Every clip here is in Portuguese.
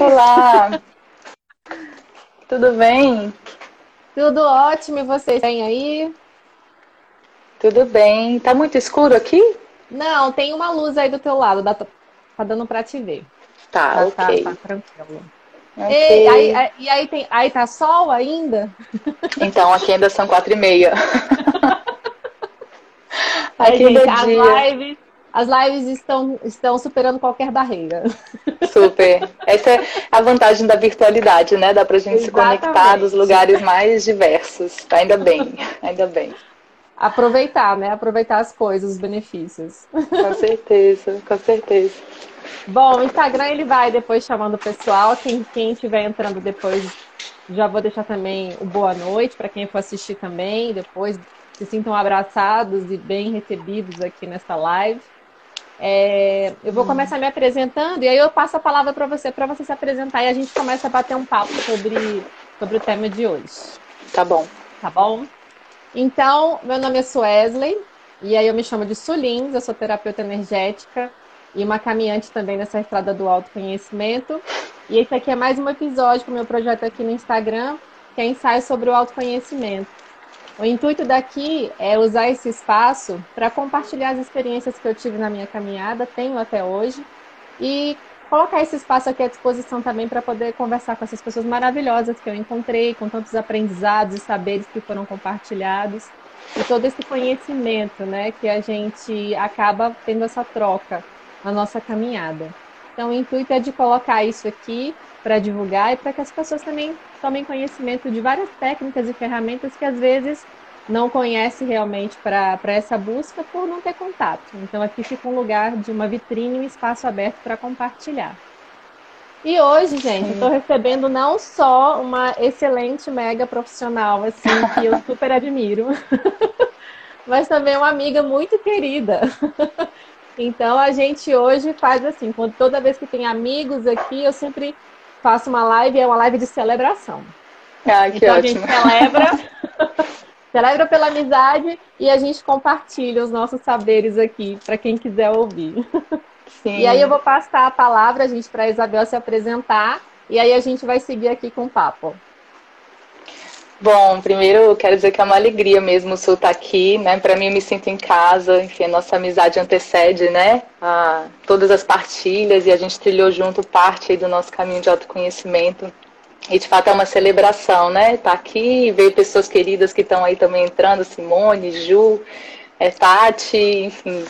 Olá! Tudo bem? Tudo ótimo, e vocês têm aí? Tudo bem. Tá muito escuro aqui? Não, tem uma luz aí do teu lado, dá, tá dando pra te ver. Tá, tá ok. Tá, tá tranquilo. Okay. E, aí, e aí, tem, aí tá sol ainda? Então, aqui ainda são quatro e meia. aqui é, gente, as lives, as lives estão, estão superando qualquer barreira. Super. Essa é a vantagem da virtualidade, né? Dá pra gente Exatamente. se conectar dos lugares mais diversos. Ainda bem, ainda bem. Aproveitar, né? Aproveitar as coisas, os benefícios. Com certeza, com certeza. Bom, o Instagram ele vai depois chamando o pessoal. Quem, quem estiver entrando depois, já vou deixar também o boa noite para quem for assistir também. Depois se sintam abraçados e bem recebidos aqui nessa live. É, eu vou hum. começar me apresentando e aí eu passo a palavra para você, para você se apresentar e a gente começa a bater um papo sobre, sobre o tema de hoje. Tá bom. Tá bom? Então, meu nome é Suesley e aí eu me chamo de Sulins, eu sou terapeuta energética e uma caminhante também nessa estrada do autoconhecimento. E esse aqui é mais um episódio do meu projeto aqui no Instagram, que é ensaio sobre o autoconhecimento. O intuito daqui é usar esse espaço para compartilhar as experiências que eu tive na minha caminhada, tenho até hoje, e colocar esse espaço aqui à disposição também para poder conversar com essas pessoas maravilhosas que eu encontrei, com tantos aprendizados e saberes que foram compartilhados, e todo esse conhecimento, né, que a gente acaba tendo essa troca na nossa caminhada. Então, o intuito é de colocar isso aqui para divulgar e para que as pessoas também tomem conhecimento de várias técnicas e ferramentas que às vezes não conhece realmente para essa busca por não ter contato. Então, aqui fica um lugar de uma vitrine, um espaço aberto para compartilhar. E hoje, gente, estou recebendo não só uma excelente mega profissional, assim, que eu super admiro, mas também uma amiga muito querida. Então a gente hoje faz assim, quando toda vez que tem amigos aqui, eu sempre faço uma live, é uma live de celebração. Ah, que então ótimo. a gente celebra, celebra pela amizade e a gente compartilha os nossos saberes aqui para quem quiser ouvir. Sim. E aí eu vou passar a palavra, gente, para a Isabel se apresentar e aí a gente vai seguir aqui com o papo. Bom, primeiro eu quero dizer que é uma alegria mesmo o Sul estar aqui, né? Para mim eu me sinto em casa, enfim, a nossa amizade antecede, né? A, todas as partilhas e a gente trilhou junto parte do nosso caminho de autoconhecimento. E de fato é uma celebração, né? Tá aqui, veio pessoas queridas que estão aí também entrando, Simone, Ju, é, Tati, enfim.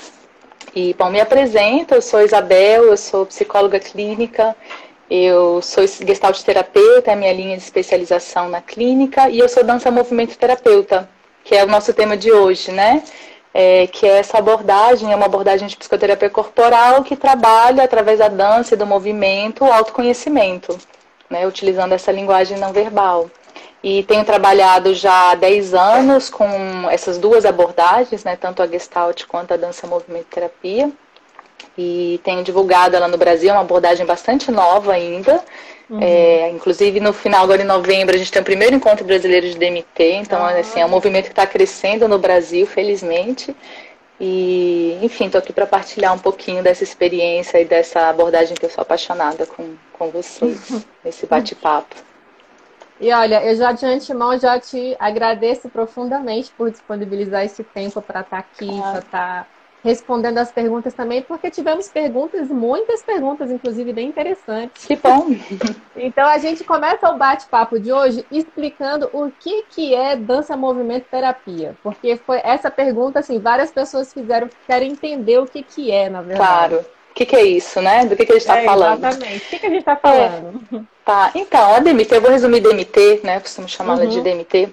E, bom, me apresento, eu sou Isabel, eu sou psicóloga clínica, eu sou gestalt terapeuta, é a minha linha de especialização na clínica, e eu sou dança movimento terapeuta, que é o nosso tema de hoje, né? É, que é essa abordagem, é uma abordagem de psicoterapia corporal que trabalha através da dança e do movimento o autoconhecimento, né? Utilizando essa linguagem não verbal. E tenho trabalhado já há 10 anos com essas duas abordagens, né? Tanto a gestalt quanto a dança movimento terapia e tenho divulgado ela no Brasil, é uma abordagem bastante nova ainda. Uhum. É, inclusive no final agora em novembro a gente tem o primeiro encontro brasileiro de DMT, então ah. assim, é um movimento que está crescendo no Brasil, felizmente. E, enfim, estou aqui para partilhar um pouquinho dessa experiência e dessa abordagem que eu sou apaixonada com, com vocês, nesse bate-papo. E olha, eu já de antemão já te agradeço profundamente por disponibilizar esse tempo para estar tá aqui, ah. para estar tá respondendo as perguntas também, porque tivemos perguntas, muitas perguntas, inclusive, bem interessantes. Que bom! Então a gente começa o bate-papo de hoje explicando o que, que é dança movimento terapia. Porque foi essa pergunta, assim, várias pessoas fizeram, querem entender o que, que é, na verdade. Claro. O que, que, é isso, né? Do que, que a gente está é, falando? Exatamente. O que, que a gente está falando? É. Tá, então, a DMT, eu vou resumir DMT, né? Costumo chamá-la uhum. de DMT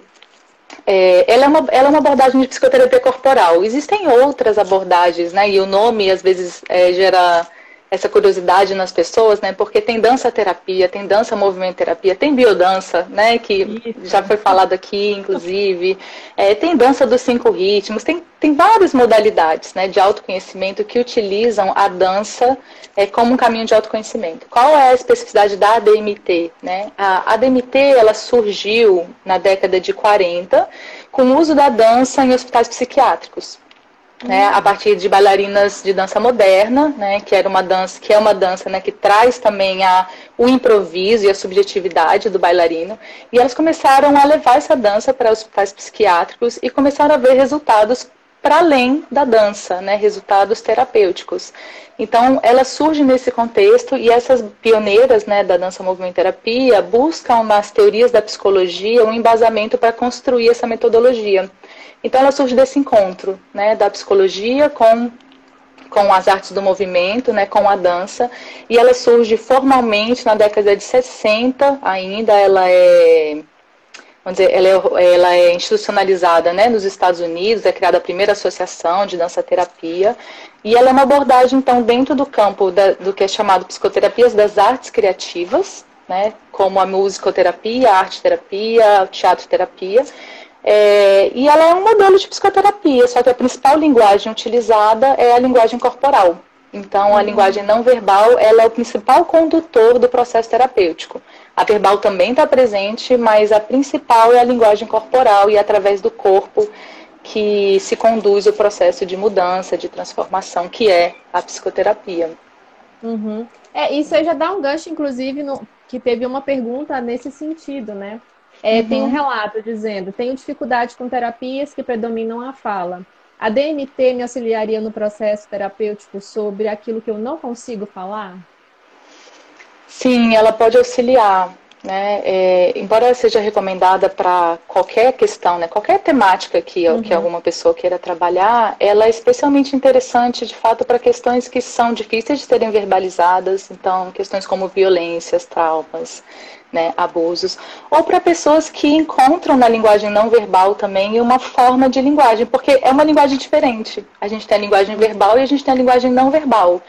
é, ela, é uma, ela é uma abordagem de psicoterapia corporal. Existem outras abordagens, né? E o nome às vezes é, gera essa curiosidade nas pessoas, né? Porque tem dança terapia, tem dança movimento terapia, tem biodança, né? Que Isso. já foi falado aqui, inclusive. É, tem dança dos cinco ritmos, tem, tem várias modalidades, né? De autoconhecimento que utilizam a dança é, como um caminho de autoconhecimento. Qual é a especificidade da ADMT, né? A ADMT ela surgiu na década de 40 com o uso da dança em hospitais psiquiátricos. Né, a partir de bailarinas de dança moderna, né, que era uma dança que é uma dança né, que traz também a, o improviso e a subjetividade do bailarino, e elas começaram a levar essa dança para hospitais psiquiátricos e começaram a ver resultados para além da dança, né, resultados terapêuticos. Então, ela surge nesse contexto e essas pioneiras né, da dança movimento terapia buscam nas teorias da psicologia um embasamento para construir essa metodologia. Então ela surge desse encontro, né, da psicologia com com as artes do movimento, né, com a dança, e ela surge formalmente na década de 60 ainda, ela é vamos dizer, ela é, ela é institucionalizada né, nos Estados Unidos, é criada a primeira associação de dança-terapia, e ela é uma abordagem, então, dentro do campo da, do que é chamado psicoterapias das artes criativas, né, como a musicoterapia, a arte-terapia, a teatro-terapia, é, e ela é um modelo de psicoterapia, só que a principal linguagem utilizada é a linguagem corporal. Então, a uhum. linguagem não verbal ela é o principal condutor do processo terapêutico. A verbal também está presente, mas a principal é a linguagem corporal e é através do corpo que se conduz o processo de mudança, de transformação, que é a psicoterapia. Uhum. É, isso aí já dá um gancho, inclusive, no, que teve uma pergunta nesse sentido, né? É, uhum. Tem um relato dizendo: tenho dificuldade com terapias que predominam a fala. A DMT me auxiliaria no processo terapêutico sobre aquilo que eu não consigo falar? Sim, ela pode auxiliar. Né? É, embora seja recomendada para qualquer questão, né? qualquer temática que, uhum. que alguma pessoa queira trabalhar, ela é especialmente interessante, de fato, para questões que são difíceis de serem verbalizadas, então, questões como violências, traumas, né, abusos, ou para pessoas que encontram na linguagem não verbal também uma forma de linguagem, porque é uma linguagem diferente. A gente tem a linguagem verbal e a gente tem a linguagem não verbal.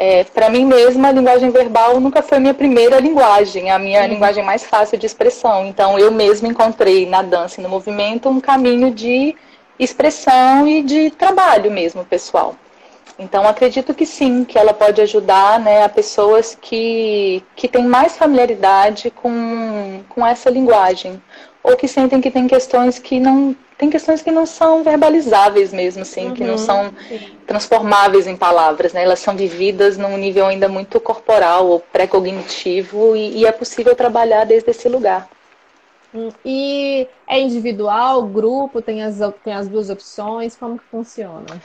É, para mim mesma, a linguagem verbal nunca foi minha primeira linguagem, a minha linguagem mais fácil de expressão. Então, eu mesma encontrei na dança e no movimento um caminho de expressão e de trabalho mesmo, pessoal. Então, acredito que sim, que ela pode ajudar né, a pessoas que, que têm mais familiaridade com, com essa linguagem. Ou que sentem que tem questões que não. Tem questões que não são verbalizáveis mesmo, assim, uhum, que não uhum, são transformáveis em palavras, né? Elas são vividas num nível ainda muito corporal ou pré-cognitivo e, e é possível trabalhar desde esse lugar. Hum, e é individual, grupo, tem as, tem as duas opções, como que funciona?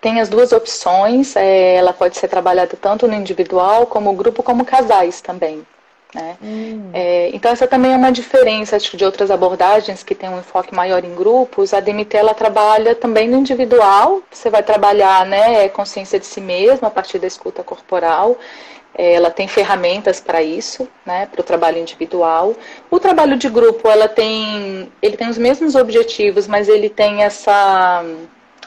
Tem as duas opções, é, ela pode ser trabalhada tanto no individual, como grupo, como casais também. Né? Hum. É, então essa também é uma diferença acho, de outras abordagens que tem um enfoque maior em grupos. A DMT ela trabalha também no individual. Você vai trabalhar né, consciência de si mesmo a partir da escuta corporal. É, ela tem ferramentas para isso, né, para o trabalho individual. O trabalho de grupo ela tem, ele tem os mesmos objetivos, mas ele tem essa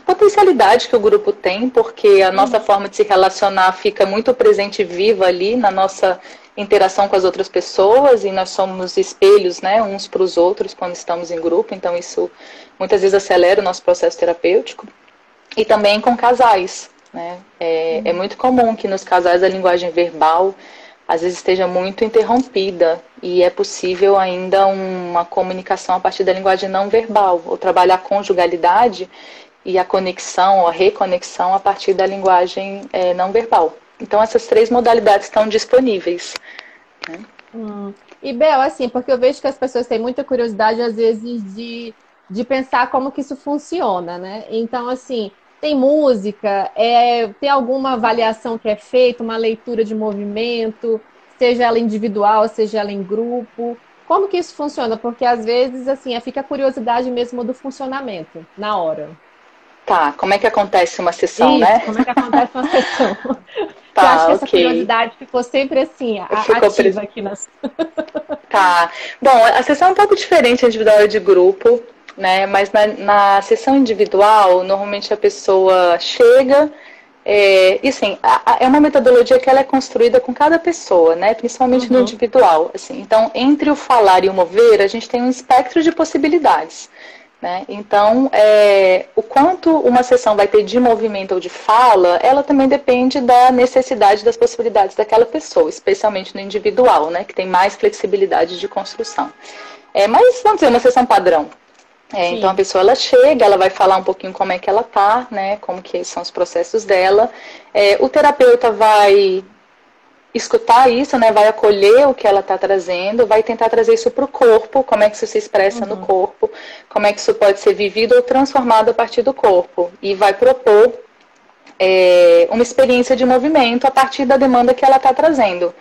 potencialidade que o grupo tem, porque a nossa uhum. forma de se relacionar fica muito presente e viva ali na nossa interação com as outras pessoas e nós somos espelhos, né, uns para os outros quando estamos em grupo, então isso muitas vezes acelera o nosso processo terapêutico. E também com casais, né? É, uhum. é muito comum que nos casais a linguagem verbal às vezes esteja muito interrompida e é possível ainda uma comunicação a partir da linguagem não verbal, ou trabalhar a conjugalidade e a conexão, a reconexão a partir da linguagem é, não verbal. Então essas três modalidades estão disponíveis. Né? Hum. E Bel, assim, porque eu vejo que as pessoas têm muita curiosidade às vezes de, de pensar como que isso funciona, né? Então, assim, tem música, é, tem alguma avaliação que é feita, uma leitura de movimento, seja ela individual, seja ela em grupo. Como que isso funciona? Porque às vezes, assim, fica a curiosidade mesmo do funcionamento na hora. Tá, como é que acontece uma sessão, Isso, né? Como é que acontece uma sessão? Tá, eu acho que essa okay. curiosidade ficou sempre assim, ficou ativa pres... aqui nas. tá. Bom, a sessão é um pouco diferente individual e de grupo, né? Mas na, na sessão individual, normalmente a pessoa chega. É, e assim, a, a, é uma metodologia que ela é construída com cada pessoa, né? Principalmente uhum. no individual. Assim. Então, entre o falar e o mover, a gente tem um espectro de possibilidades. Né? Então, é, o quanto uma sessão vai ter de movimento ou de fala, ela também depende da necessidade das possibilidades daquela pessoa, especialmente no individual, né? que tem mais flexibilidade de construção. É, mas, vamos dizer, uma sessão padrão. É, então a pessoa ela chega, ela vai falar um pouquinho como é que ela tá, né? Como que são os processos dela. É, o terapeuta vai escutar isso, né? Vai acolher o que ela está trazendo, vai tentar trazer isso para o corpo, como é que isso se expressa uhum. no corpo, como é que isso pode ser vivido ou transformado a partir do corpo. E vai propor é, uma experiência de movimento a partir da demanda que ela está trazendo.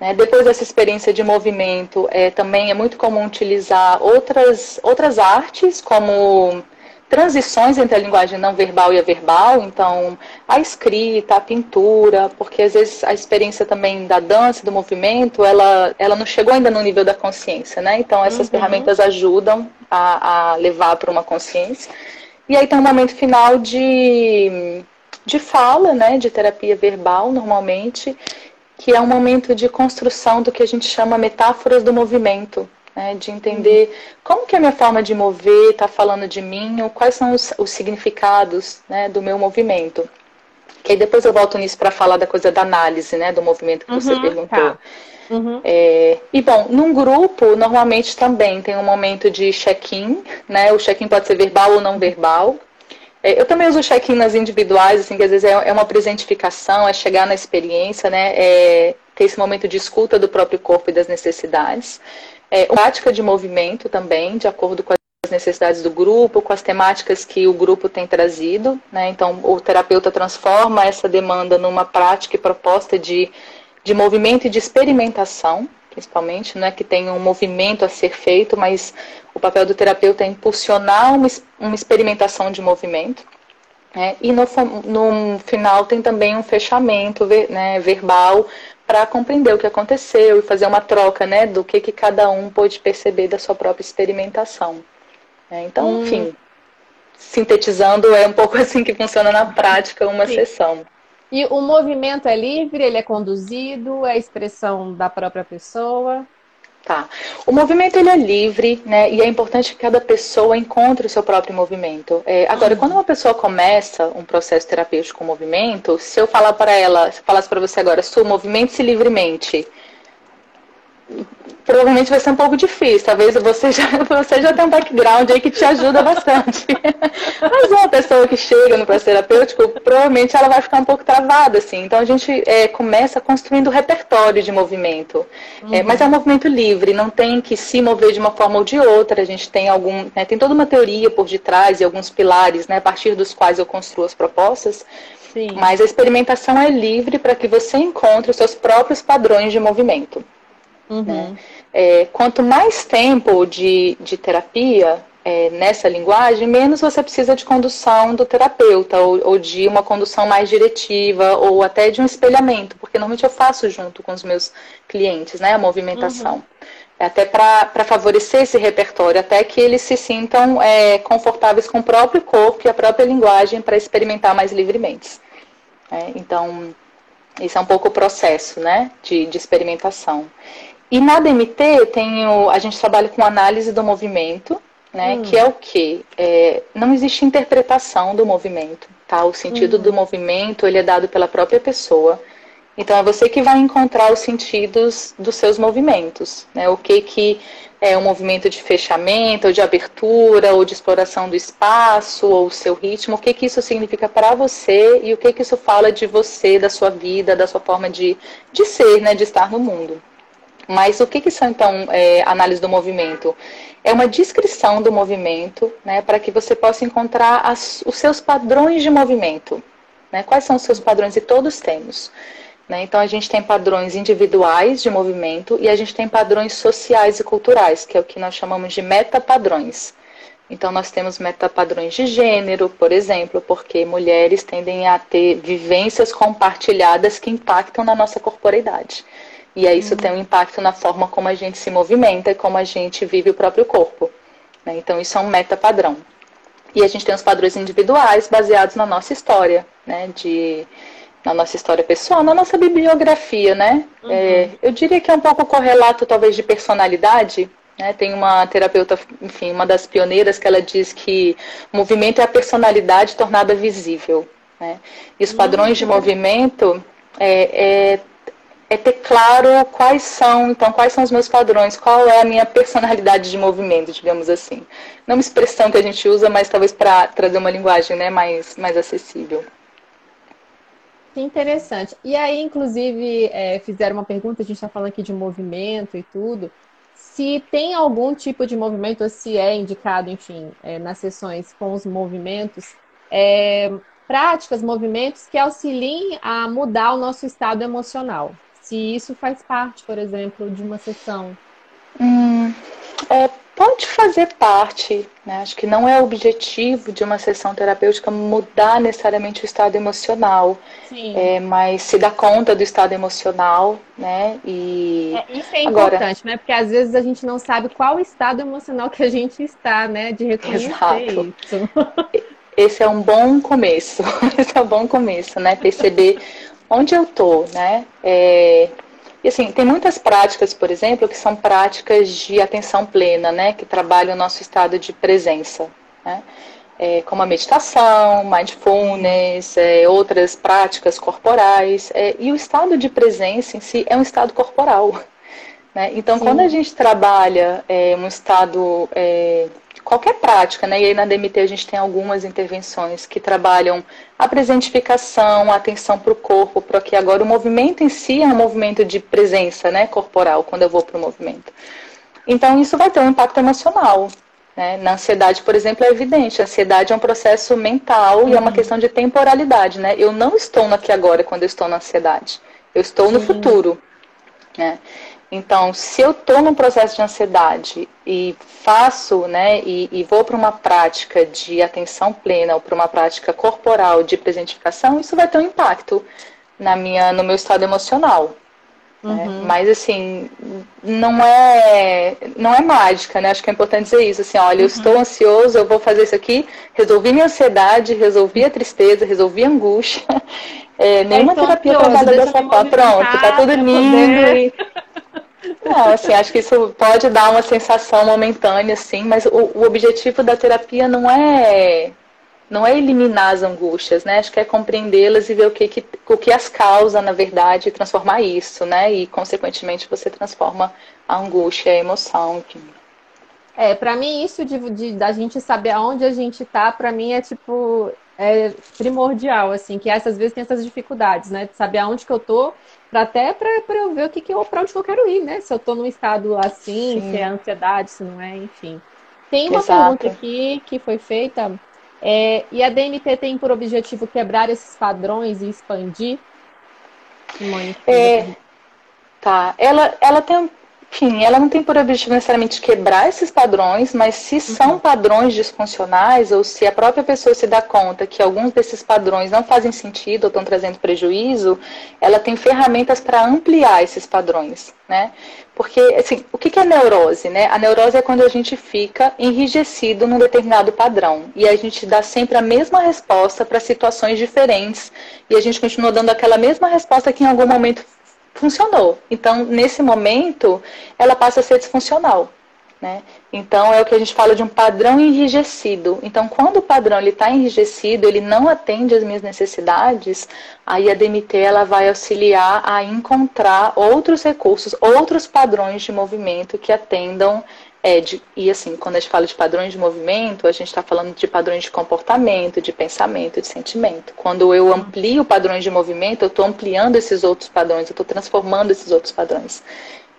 Né? Depois dessa experiência de movimento, é, também é muito comum utilizar outras, outras artes, como transições entre a linguagem não verbal e a verbal, então a escrita, a pintura, porque às vezes a experiência também da dança, do movimento, ela, ela não chegou ainda no nível da consciência, né? Então essas uhum. ferramentas ajudam a, a levar para uma consciência. E aí tem um momento final de, de fala, né? De terapia verbal, normalmente, que é um momento de construção do que a gente chama metáforas do movimento né, de entender como que a minha forma de mover está falando de mim, ou quais são os, os significados né, do meu movimento. Que aí depois eu volto nisso para falar da coisa da análise, né, do movimento que uhum, você perguntou. Tá. Uhum. É, e bom, num grupo, normalmente também tem um momento de check-in, né? O check-in pode ser verbal ou não verbal. É, eu também uso check-in nas individuais, assim, que às vezes é, é uma presentificação, é chegar na experiência, né? É ter esse momento de escuta do próprio corpo e das necessidades. É, prática de movimento também, de acordo com as necessidades do grupo, com as temáticas que o grupo tem trazido. Né? Então, o terapeuta transforma essa demanda numa prática e proposta de, de movimento e de experimentação, principalmente, é que tem um movimento a ser feito, mas o papel do terapeuta é impulsionar uma, uma experimentação de movimento. Né? E no, no final tem também um fechamento né, verbal para compreender o que aconteceu e fazer uma troca, né, do que, que cada um pôde perceber da sua própria experimentação. É, então, hum. enfim, sintetizando, é um pouco assim que funciona na prática uma Sim. sessão. E o movimento é livre, ele é conduzido, é expressão da própria pessoa? Tá. O movimento ele é livre, né? E é importante que cada pessoa encontre o seu próprio movimento. É, agora, uhum. quando uma pessoa começa um processo terapêutico com movimento, se eu falar para ela, se eu falasse para você agora, sua movimente-se livremente, provavelmente vai ser um pouco difícil. Talvez você já, você já tem um background aí que te ajuda bastante. Mas uma pessoa que chega no processo terapêutico, provavelmente ela vai ficar um pouco travada, assim. Então a gente é, começa construindo repertório de movimento. Uhum. É, mas é um movimento livre, não tem que se mover de uma forma ou de outra. A gente tem algum. Né, tem toda uma teoria por detrás e alguns pilares, né, a partir dos quais eu construo as propostas. Sim. Mas a experimentação é livre para que você encontre os seus próprios padrões de movimento. Uhum. Né? É, quanto mais tempo de, de terapia é, nessa linguagem, menos você precisa de condução do terapeuta, ou, ou, de uma condução mais diretiva, ou até de um espelhamento, porque normalmente eu faço junto com os meus clientes, né, a movimentação. Uhum. Até para favorecer esse repertório, até que eles se sintam é, confortáveis com o próprio corpo e a própria linguagem para experimentar mais livremente. É, então, esse é um pouco o processo né, de, de experimentação. E na DMT tem o, a gente trabalha com análise do movimento, né? Hum. Que é o quê? É, não existe interpretação do movimento, tá? O sentido hum. do movimento ele é dado pela própria pessoa. Então é você que vai encontrar os sentidos dos seus movimentos, né? O que que é um movimento de fechamento, ou de abertura, ou de exploração do espaço, ou o seu ritmo, o que que isso significa para você e o que que isso fala de você, da sua vida, da sua forma de, de ser, né? De estar no mundo. Mas o que, que são, então, é, análise do movimento? É uma descrição do movimento, né, para que você possa encontrar as, os seus padrões de movimento. Né? Quais são os seus padrões? E todos temos. Né? Então, a gente tem padrões individuais de movimento e a gente tem padrões sociais e culturais, que é o que nós chamamos de metapadrões. Então, nós temos metapadrões de gênero, por exemplo, porque mulheres tendem a ter vivências compartilhadas que impactam na nossa corporeidade. E aí isso uhum. tem um impacto na forma como a gente se movimenta e como a gente vive o próprio corpo. Né? Então isso é um meta padrão. E a gente tem os padrões individuais baseados na nossa história, né? De, na nossa história pessoal, na nossa bibliografia, né? Uhum. É, eu diria que é um pouco correlato talvez de personalidade. Né? Tem uma terapeuta, enfim, uma das pioneiras que ela diz que movimento é a personalidade tornada visível. Né? E os padrões uhum. de movimento é, é é ter claro quais são, então, quais são os meus padrões, qual é a minha personalidade de movimento, digamos assim. Não uma expressão que a gente usa, mas talvez para trazer uma linguagem né, mais, mais acessível. Interessante. E aí, inclusive, é, fizeram uma pergunta, a gente está falando aqui de movimento e tudo. Se tem algum tipo de movimento, ou se é indicado, enfim, é, nas sessões com os movimentos, é, práticas, movimentos que auxiliem a mudar o nosso estado emocional se isso faz parte, por exemplo, de uma sessão. Hum, é, pode fazer parte, né? Acho que não é o objetivo de uma sessão terapêutica mudar necessariamente o estado emocional, é, mas se dá conta do estado emocional, né? E é, isso é Agora, importante, né? Porque às vezes a gente não sabe qual estado emocional que a gente está, né? De reconhecer Exato. isso. Esse é um bom começo. Esse é um bom começo, né? Perceber onde eu estou, né? É, e assim, tem muitas práticas, por exemplo, que são práticas de atenção plena, né? Que trabalham o nosso estado de presença, né? É, como a meditação, mindfulness, é, outras práticas corporais. É, e o estado de presença em si é um estado corporal. Né? Então, Sim. quando a gente trabalha é, um estado é, qualquer prática, né? E aí na DMT a gente tem algumas intervenções que trabalham a presentificação, a atenção para o corpo, para que agora o movimento em si é um movimento de presença, né, corporal, quando eu vou para o movimento. Então isso vai ter um impacto emocional. Né? Na ansiedade, por exemplo, é evidente. A ansiedade é um processo mental uhum. e é uma uhum. questão de temporalidade, né? Eu não estou no aqui agora quando eu estou na ansiedade. Eu estou Sim. no futuro. Né? Então, se eu estou num processo de ansiedade e faço, né, e, e vou para uma prática de atenção plena ou para uma prática corporal de presentificação, isso vai ter um impacto na minha, no meu estado emocional. Né? Uhum. Né? Mas assim, não é, não é mágica, né? Acho que é importante dizer isso. Assim, olha, uhum. eu estou ansioso, eu vou fazer isso aqui, resolvi minha ansiedade, resolvi a tristeza, resolvi a angústia. É, nenhuma terapia trabalha dessa forma. Pronto, tá tudo lindo. Não, assim, acho que isso pode dar uma sensação momentânea, assim, mas o, o objetivo da terapia não é não é eliminar as angústias, né? Acho que é compreendê-las e ver o que, que, o que as causa, na verdade, e transformar isso, né? E, consequentemente, você transforma a angústia, a emoção, enfim. É, para mim, isso de, de, da gente saber aonde a gente tá, para mim é tipo, é primordial, assim, que essas vezes tem essas dificuldades, né? De saber aonde que eu tô para até para eu ver o que, que eu, para onde eu quero ir, né? Se eu estou num estado assim, Sim. se é ansiedade, se não é, enfim. Tem uma Exato. pergunta aqui que foi feita, é, e a DMT tem por objetivo quebrar esses padrões e expandir? É, tá. Ela, ela tem enfim, ela não tem por objetivo necessariamente quebrar esses padrões, mas se são uhum. padrões disfuncionais ou se a própria pessoa se dá conta que alguns desses padrões não fazem sentido ou estão trazendo prejuízo, ela tem ferramentas para ampliar esses padrões, né? Porque, assim, o que é neurose, né? A neurose é quando a gente fica enrijecido num determinado padrão e a gente dá sempre a mesma resposta para situações diferentes e a gente continua dando aquela mesma resposta que em algum momento funcionou. Então, nesse momento, ela passa a ser disfuncional. Né? Então, é o que a gente fala de um padrão enrijecido. Então, quando o padrão está enrijecido, ele não atende às minhas necessidades, aí a DMT ela vai auxiliar a encontrar outros recursos, outros padrões de movimento que atendam é, de, e assim, quando a gente fala de padrões de movimento, a gente está falando de padrões de comportamento, de pensamento, de sentimento. Quando eu amplio padrões de movimento, eu estou ampliando esses outros padrões, eu estou transformando esses outros padrões.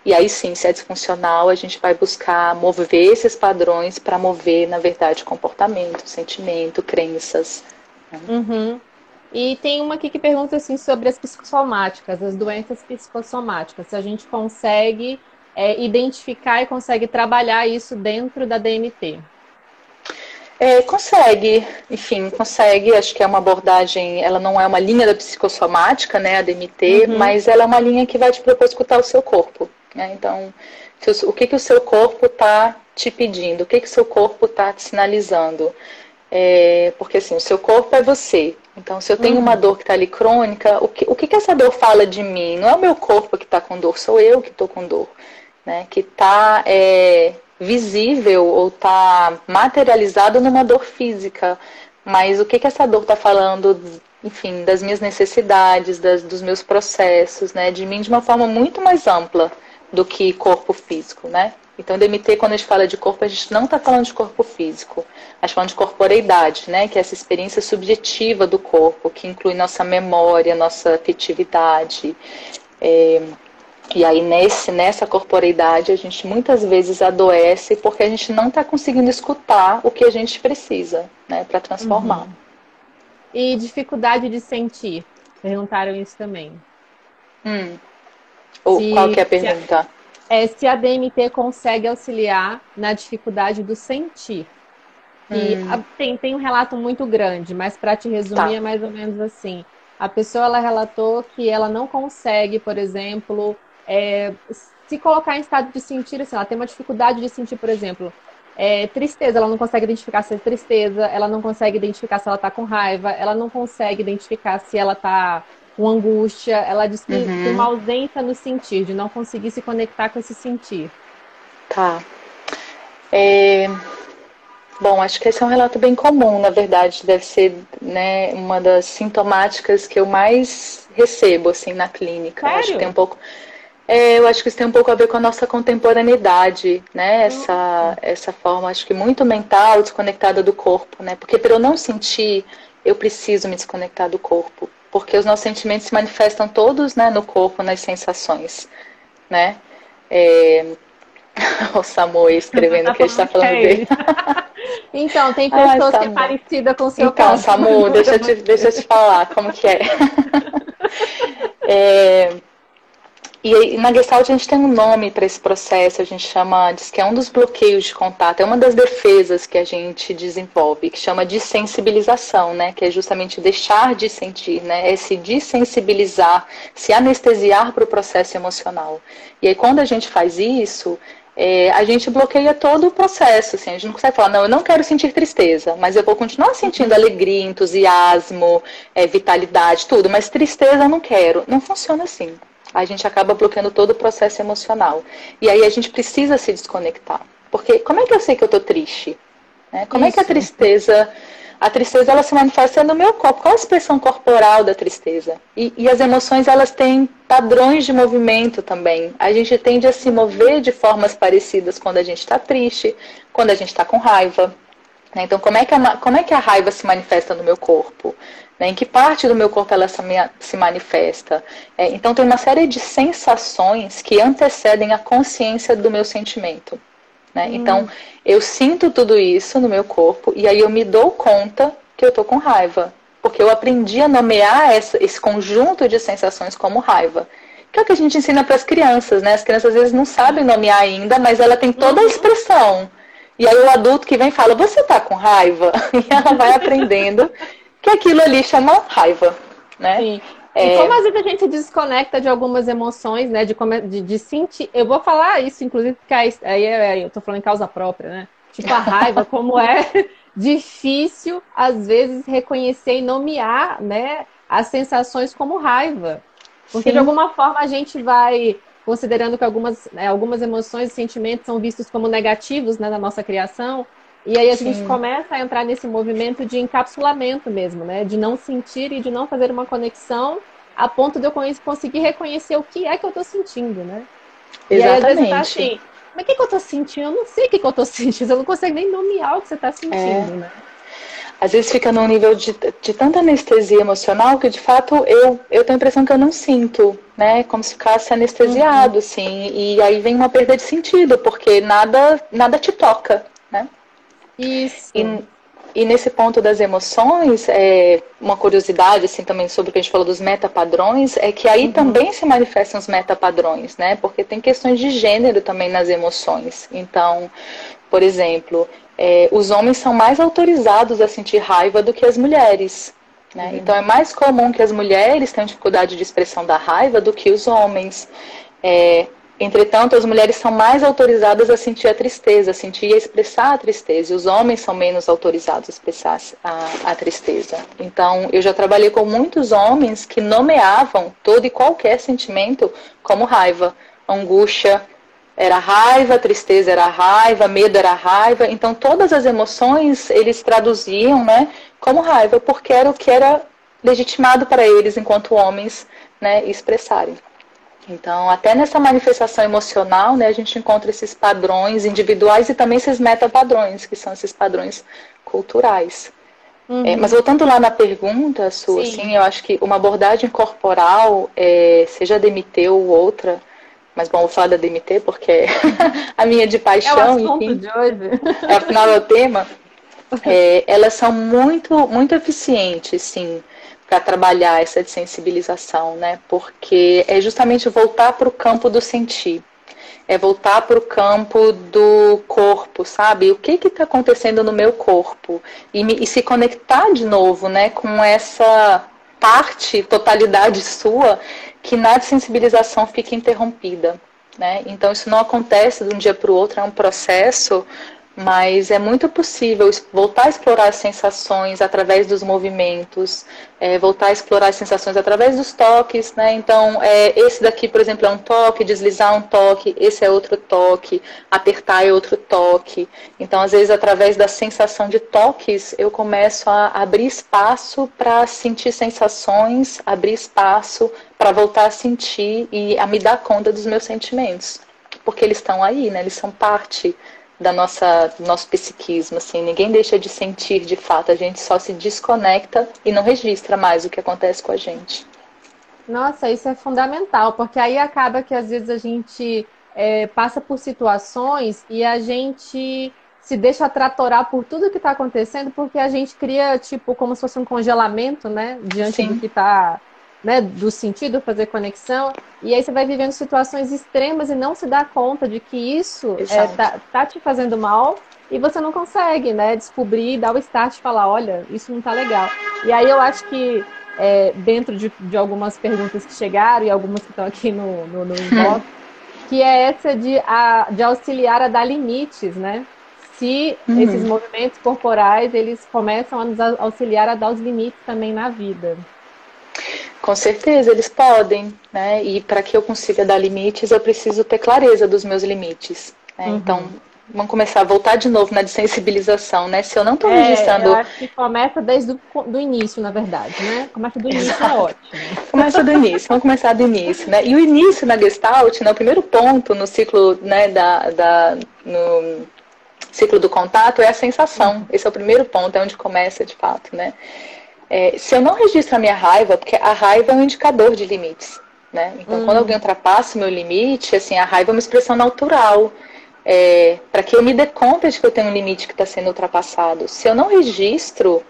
E aí sim, se é disfuncional, a gente vai buscar mover esses padrões para mover, na verdade, comportamento, sentimento, crenças. Né? Uhum. E tem uma aqui que pergunta assim sobre as psicossomáticas, as doenças psicossomáticas. Se a gente consegue é, identificar e consegue trabalhar isso dentro da DMT? É, consegue, enfim, consegue. Acho que é uma abordagem, ela não é uma linha da psicossomática, né, a DMT, uhum. mas ela é uma linha que vai te propor escutar o seu corpo. Né? Então, o que, que o seu corpo está te pedindo, o que, que o seu corpo está te sinalizando. É, porque assim, o seu corpo é você. Então, se eu tenho uhum. uma dor que está ali crônica, o que, o que, que essa dor fala de mim? Não é o meu corpo que está com dor, sou eu que estou com dor né, que está é, visível ou está materializado numa dor física. Mas o que, que essa dor está falando enfim, das minhas necessidades, das, dos meus processos, né, de mim de uma forma muito mais ampla do que corpo físico, né? Então, DMT, quando a gente fala de corpo, a gente não está falando de corpo físico. A gente está falando de corporeidade, né? Que é essa experiência subjetiva do corpo, que inclui nossa memória, nossa afetividade. É... E aí, nesse, nessa corporeidade, a gente muitas vezes adoece porque a gente não está conseguindo escutar o que a gente precisa, né? Para transformar. Uhum. E dificuldade de sentir? Perguntaram isso também. Hum. Se, qual que é a pergunta? é se a DMT consegue auxiliar na dificuldade do sentir. E hum. a, tem, tem um relato muito grande, mas para te resumir tá. é mais ou menos assim. A pessoa ela relatou que ela não consegue, por exemplo, é, se colocar em estado de sentir, assim, ela tem uma dificuldade de sentir, por exemplo, é, tristeza, ela não consegue identificar se é tristeza, ela não consegue identificar se ela está com raiva, ela não consegue identificar se ela está com angústia. Ela diz que uhum. tem uma ausência no sentir, de não conseguir se conectar com esse sentir. Tá. É... Bom, acho que esse é um relato bem comum, na verdade, deve ser né, uma das sintomáticas que eu mais recebo assim na clínica. Sério? Acho que tem um pouco. É, eu acho que isso tem um pouco a ver com a nossa contemporaneidade, né? Essa, essa forma, acho que muito mental, desconectada do corpo, né? Porque para eu não sentir, eu preciso me desconectar do corpo porque os nossos sentimentos se manifestam todos né, no corpo, nas sensações, né? É... o Samu escrevendo que a gente está falando dele. então, tem pessoas Ai, que é parecida com o seu Então, caso. Samu, deixa eu, te, deixa eu te falar como que é. é e na Gestalt a gente tem um nome para esse processo, a gente chama, diz que é um dos bloqueios de contato, é uma das defesas que a gente desenvolve, que chama de sensibilização, né? Que é justamente deixar de sentir, né? É se desensibilizar, se anestesiar para o processo emocional. E aí quando a gente faz isso, é, a gente bloqueia todo o processo. Assim, a gente não consegue falar, não, eu não quero sentir tristeza, mas eu vou continuar sentindo alegria, entusiasmo, é, vitalidade, tudo, mas tristeza eu não quero. Não funciona assim a gente acaba bloqueando todo o processo emocional. E aí a gente precisa se desconectar. Porque como é que eu sei que eu estou triste? Né? Como Isso. é que a tristeza. A tristeza ela se manifesta no meu corpo. Qual a expressão corporal da tristeza? E, e as emoções elas têm padrões de movimento também. A gente tende a se mover de formas parecidas quando a gente está triste, quando a gente está com raiva. Né? Então, como é, que a, como é que a raiva se manifesta no meu corpo? Né? Em que parte do meu corpo ela se manifesta? É, então, tem uma série de sensações que antecedem a consciência do meu sentimento. Né? Hum. Então, eu sinto tudo isso no meu corpo e aí eu me dou conta que eu estou com raiva. Porque eu aprendi a nomear essa, esse conjunto de sensações como raiva. Que é o que a gente ensina para as crianças, né? As crianças às vezes não sabem nomear ainda, mas ela tem toda a uhum. expressão. E aí o adulto que vem fala, você está com raiva? E ela vai aprendendo que aquilo ali chama raiva, né? Sim. É... E como às vezes a gente se desconecta de algumas emoções, né? De, de, de sentir. Eu vou falar isso, inclusive, porque aí, aí eu tô falando em causa própria, né? Tipo, a raiva, como é difícil, às vezes, reconhecer e nomear, né? As sensações como raiva. Porque Sim. de alguma forma a gente vai considerando que algumas, né, algumas emoções e sentimentos são vistos como negativos né, na nossa criação, e aí a Sim. gente começa a entrar nesse movimento de encapsulamento mesmo, né? De não sentir e de não fazer uma conexão a ponto de eu conseguir reconhecer o que é que eu estou sentindo, né? Exatamente. E aí, às vezes, tá assim, mas o que, que eu estou sentindo? Eu não sei o que, que eu estou sentindo. Você não consegue nem nomear o que você está sentindo, é. né? Às vezes fica num nível de, de tanta anestesia emocional que, de fato, eu, eu tenho a impressão que eu não sinto, né? Como se ficasse anestesiado, uhum. assim. E aí vem uma perda de sentido, porque nada, nada te toca, né? Isso. E, e nesse ponto das emoções, é, uma curiosidade assim também sobre o que a gente falou dos metapadrões, é que aí uhum. também se manifestam os metapadrões, né? Porque tem questões de gênero também nas emoções. Então, por exemplo, é, os homens são mais autorizados a sentir raiva do que as mulheres. Né? Uhum. Então é mais comum que as mulheres tenham dificuldade de expressão da raiva do que os homens. É, Entretanto, as mulheres são mais autorizadas a sentir a tristeza, a sentir e a expressar a tristeza, e os homens são menos autorizados a expressar a, a, tristeza. Então, eu já trabalhei com muitos homens que nomeavam todo e qualquer sentimento como raiva, angústia era raiva, tristeza era raiva, medo era raiva. Então, todas as emoções eles traduziam, né, como raiva, porque era o que era legitimado para eles, enquanto homens, né, expressarem. Então, até nessa manifestação emocional, né, a gente encontra esses padrões individuais e também esses metapadrões, que são esses padrões culturais. Uhum. É, mas voltando lá na pergunta, Su, assim, eu acho que uma abordagem corporal, é, seja DMT ou outra, mas bom, vou falar da DMT porque é a minha de paixão, é o enfim. De hoje. É, afinal é o tema. É, elas são muito, muito eficientes, sim para trabalhar essa sensibilização, né? Porque é justamente voltar para o campo do sentir, é voltar para o campo do corpo, sabe? O que está acontecendo no meu corpo e, me, e se conectar de novo, né? Com essa parte, totalidade sua, que na sensibilização fica interrompida. Né? Então, isso não acontece de um dia para o outro, é um processo mas é muito possível voltar a explorar as sensações através dos movimentos, é, voltar a explorar as sensações através dos toques, né? Então, é, esse daqui, por exemplo, é um toque, deslizar um toque, esse é outro toque, apertar é outro toque. Então, às vezes, através da sensação de toques, eu começo a abrir espaço para sentir sensações, abrir espaço para voltar a sentir e a me dar conta dos meus sentimentos, porque eles estão aí, né? Eles são parte da nossa nosso psiquismo, assim, ninguém deixa de sentir de fato, a gente só se desconecta e não registra mais o que acontece com a gente. Nossa, isso é fundamental, porque aí acaba que às vezes a gente é, passa por situações e a gente se deixa tratorar por tudo que está acontecendo, porque a gente cria, tipo, como se fosse um congelamento, né? Diante Sim. do que está né, do sentido, fazer conexão, e aí você vai vivendo situações extremas e não se dá conta de que isso é, tá, tá, te fazendo mal e você não consegue, né, descobrir, dar o start e falar, olha, isso não tá legal. E aí eu acho que é, dentro de, de, algumas perguntas que chegaram e algumas que estão aqui no, no, no inbox, que é essa de, a, de auxiliar a dar limites, né? Se uhum. esses movimentos corporais, eles começam a nos auxiliar a dar os limites também na vida. Com certeza, eles podem, né? E para que eu consiga dar limites, eu preciso ter clareza dos meus limites. Né? Uhum. Então, vamos começar a voltar de novo na desensibilização, né? Se eu não estou é, registrando. Eu acho que começa desde o do início, na verdade, né? Começa do início, é Exato. é ótimo. Começa do início, vamos começar do início, né? E o início na Gestalt, né, o primeiro ponto no ciclo, né, da, da, no ciclo do contato é a sensação. Uhum. Esse é o primeiro ponto, é onde começa de fato, né? É, se eu não registro a minha raiva, porque a raiva é um indicador de limites, né? Então, uhum. quando alguém ultrapassa o meu limite, assim, a raiva é uma expressão natural, é, para que eu me dê conta de que eu tenho um limite que está sendo ultrapassado. Se eu não registro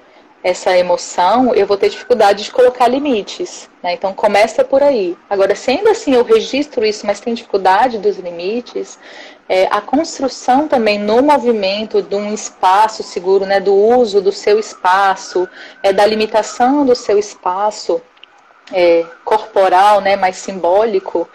essa emoção, eu vou ter dificuldade de colocar limites. Né? Então começa por aí. Agora, se ainda assim eu registro isso, mas tenho dificuldade dos limites, é, a construção também no movimento de um espaço seguro, né, do uso do seu espaço, é, da limitação do seu espaço é, corporal, né, mais simbólico,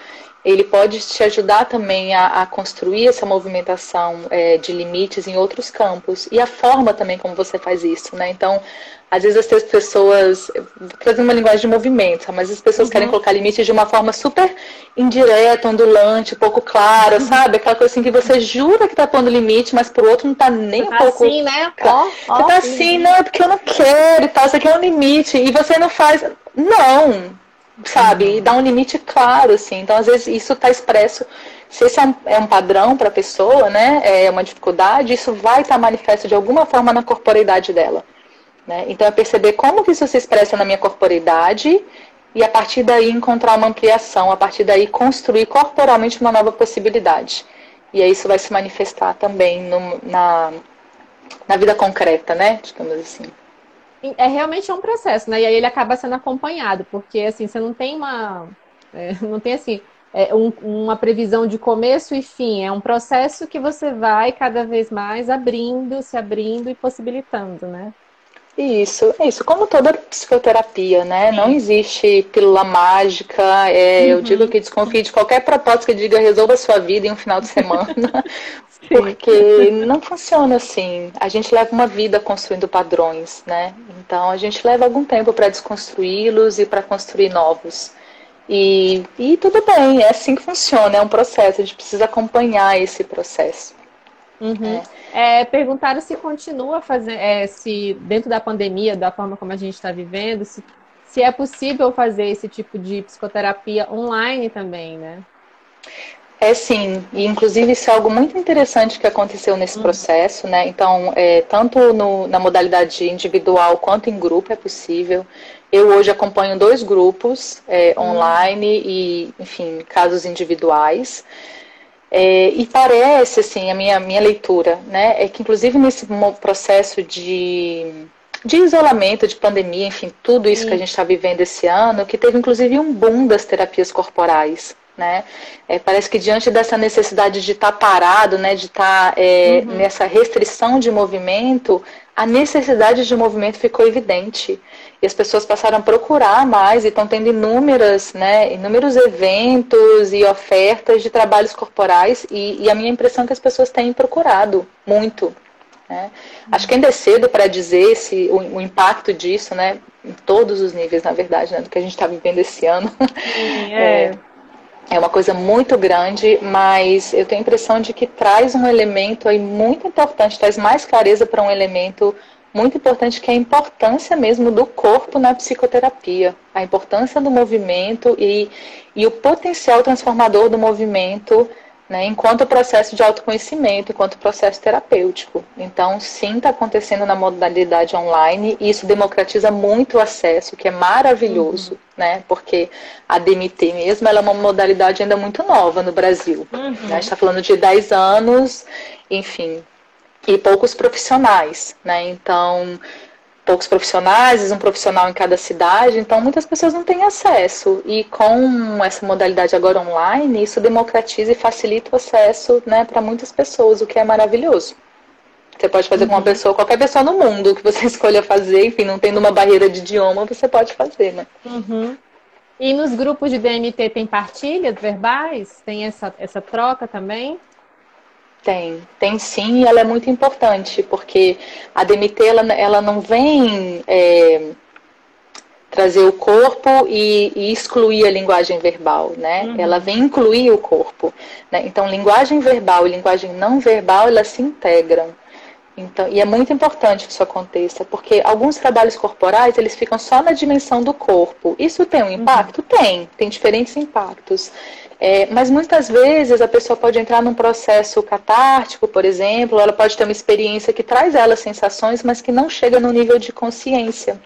ele pode te ajudar também a, a construir essa movimentação é, de limites em outros campos e a forma também como você faz isso, né? Então, às vezes as pessoas, trazendo uma linguagem de movimento, mas as pessoas uhum. querem colocar limites de uma forma super indireta, ondulante, pouco clara, uhum. sabe? Aquela coisa assim que você jura que tá pondo limite, mas pro outro não tá nem um tá pouco. assim, né? Ó, ó, você tá assim, não, é porque eu não quero e tal, isso aqui é um limite. E você não faz. Não, sabe? Uhum. E dá um limite claro, assim. Então, às vezes, isso tá expresso se esse é um, é um padrão para a pessoa, né, é uma dificuldade, isso vai estar tá manifesto de alguma forma na corporeidade dela. Né? Então, é perceber como que isso se expressa na minha corporeidade e a partir daí encontrar uma ampliação, a partir daí construir corporalmente uma nova possibilidade. E aí isso vai se manifestar também no, na, na vida concreta, né? Digamos assim. É realmente um processo, né? E aí ele acaba sendo acompanhado, porque assim, você não tem uma. É, não tem assim. É um, uma previsão de começo e fim. É um processo que você vai cada vez mais abrindo, se abrindo e possibilitando, né? Isso, é isso. Como toda psicoterapia, né? Sim. Não existe pílula mágica. É, uhum. Eu digo que desconfie de qualquer propósito que diga resolva a sua vida em um final de semana. porque não funciona assim. A gente leva uma vida construindo padrões, né? Então a gente leva algum tempo para desconstruí-los e para construir novos. E, e tudo bem, é assim que funciona, é um processo, a gente precisa acompanhar esse processo. Uhum. É. É, perguntaram se continua fazendo, é, se dentro da pandemia, da forma como a gente está vivendo, se, se é possível fazer esse tipo de psicoterapia online também, né? É sim, e inclusive isso é algo muito interessante que aconteceu nesse uhum. processo, né? Então, é, tanto no, na modalidade individual quanto em grupo é possível. Eu hoje acompanho dois grupos é, uhum. online e, enfim, casos individuais. É, e parece, assim, a minha, minha leitura, né, é que inclusive nesse processo de, de isolamento, de pandemia, enfim, tudo isso Sim. que a gente está vivendo esse ano, que teve inclusive um boom das terapias corporais. Né? É, parece que diante dessa necessidade de estar tá parado, né, de estar tá, é, uhum. nessa restrição de movimento, a necessidade de movimento ficou evidente. E as pessoas passaram a procurar mais e estão tendo inúmeras, né, inúmeros eventos e ofertas de trabalhos corporais. E, e a minha impressão é que as pessoas têm procurado muito. Né? Uhum. Acho que ainda é cedo para dizer se, o, o, impacto disso, né, em todos os níveis, na verdade, né, do que a gente está vivendo esse ano. Sim, é. é é uma coisa muito grande, mas eu tenho a impressão de que traz um elemento aí muito importante, traz mais clareza para um elemento muito importante que é a importância mesmo do corpo na psicoterapia, a importância do movimento e, e o potencial transformador do movimento né, enquanto processo de autoconhecimento, enquanto processo terapêutico. Então, sim, está acontecendo na modalidade online e isso democratiza muito o acesso, que é maravilhoso, uhum. né? Porque a DMT mesmo ela é uma modalidade ainda muito nova no Brasil. Uhum. Né, a gente está falando de 10 anos, enfim, e poucos profissionais, né? Então, poucos profissionais, um profissional em cada cidade, então muitas pessoas não têm acesso. E com essa modalidade agora online, isso democratiza e facilita o acesso né, para muitas pessoas, o que é maravilhoso. Você pode fazer uhum. com uma uhum. pessoa, qualquer pessoa no mundo que você escolha fazer, enfim, não tendo uma barreira de idioma, você pode fazer, né? Uhum. E nos grupos de DMT tem partilhas verbais? Tem essa, essa troca também? Tem, tem sim, e ela é muito importante, porque a DMT ela, ela não vem é, trazer o corpo e, e, excluir a linguagem verbal, né? Uhum. Ela vem incluir o corpo. Né? Então, linguagem verbal e linguagem não verbal, elas se integram. Então, e é muito importante que isso aconteça, porque alguns trabalhos corporais, eles ficam só na dimensão do corpo. Isso tem um impacto? Uhum. Tem, tem diferentes impactos. É, mas muitas vezes a pessoa pode entrar num processo catártico, por exemplo, ela pode ter uma experiência que traz ela sensações, mas que não chega no nível de consciência.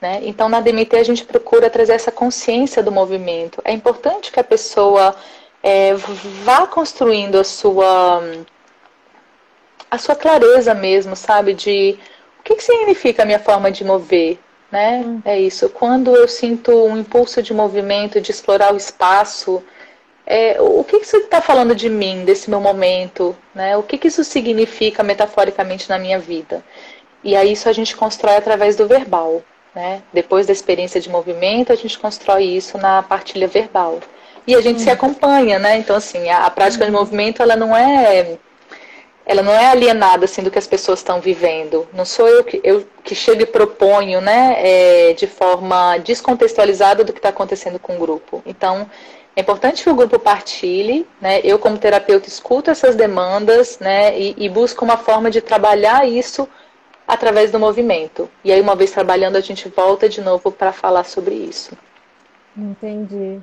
Né? Então, na DMT, a gente procura trazer essa consciência do movimento. É importante que a pessoa é, vá construindo a sua, a sua clareza mesmo, sabe? De o que, que significa a minha forma de mover. Né? Hum. É isso. Quando eu sinto um impulso de movimento, de explorar o espaço, é, o que, que isso está falando de mim, desse meu momento? Né? O que, que isso significa metaforicamente na minha vida? E aí isso a gente constrói através do verbal. Né? Depois da experiência de movimento, a gente constrói isso na partilha verbal. E a gente uhum. se acompanha, né? Então, assim, a, a prática uhum. de movimento, ela não é ela não é alienada assim do que as pessoas estão vivendo. Não sou eu que, eu que chego e proponho, né, é, de forma descontextualizada do que está acontecendo com o grupo. Então, é importante que o grupo partilhe, né? Eu, como terapeuta, escuto essas demandas, né? E, e busco uma forma de trabalhar isso através do movimento. E aí, uma vez trabalhando, a gente volta de novo para falar sobre isso. Entendi.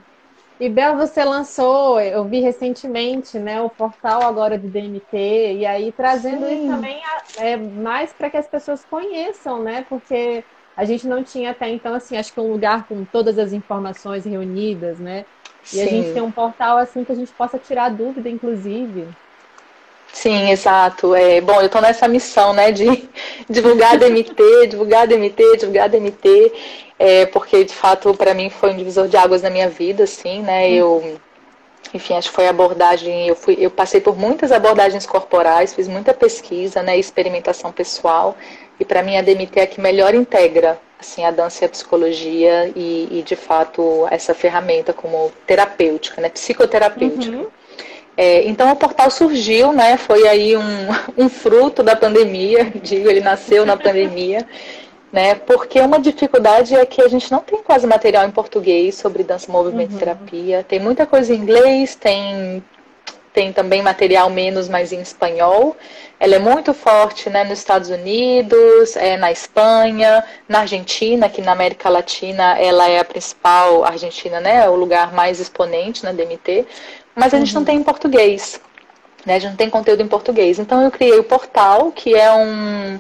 E Bel, você lançou, eu vi recentemente, né, o portal agora de DMT, e aí trazendo Sim. isso também é, mais para que as pessoas conheçam, né? Porque a gente não tinha até então, assim, acho que um lugar com todas as informações reunidas, né? E Sim. a gente tem um portal assim que a gente possa tirar dúvida, inclusive. Sim, exato. É, bom, eu estou nessa missão, né, de divulgar DMT, divulgar DMT, divulgar DMT, é, porque de fato para mim foi um divisor de águas na minha vida, assim, né? Hum. Eu, enfim, acho que foi abordagem. Eu fui, eu passei por muitas abordagens corporais, fiz muita pesquisa, né, experimentação pessoal, e para mim a DMT é a que melhor integra assim, a dança e a psicologia e, e de fato, essa ferramenta como terapêutica, né, psicoterapêutica. Uhum. É, então o portal surgiu, né? Foi aí um, um fruto da pandemia, digo, ele nasceu na pandemia, né? Porque uma dificuldade é que a gente não tem quase material em português sobre dança, movimento uhum. e terapia. Tem muita coisa em inglês, tem tem também material menos, mas em espanhol. Ela é muito forte né, nos Estados Unidos, é, na Espanha, na Argentina, que na América Latina ela é a principal, a Argentina né, é o lugar mais exponente na DMT, mas a gente não uhum. tem em português. Né, a gente não tem conteúdo em português. Então eu criei o portal, que é um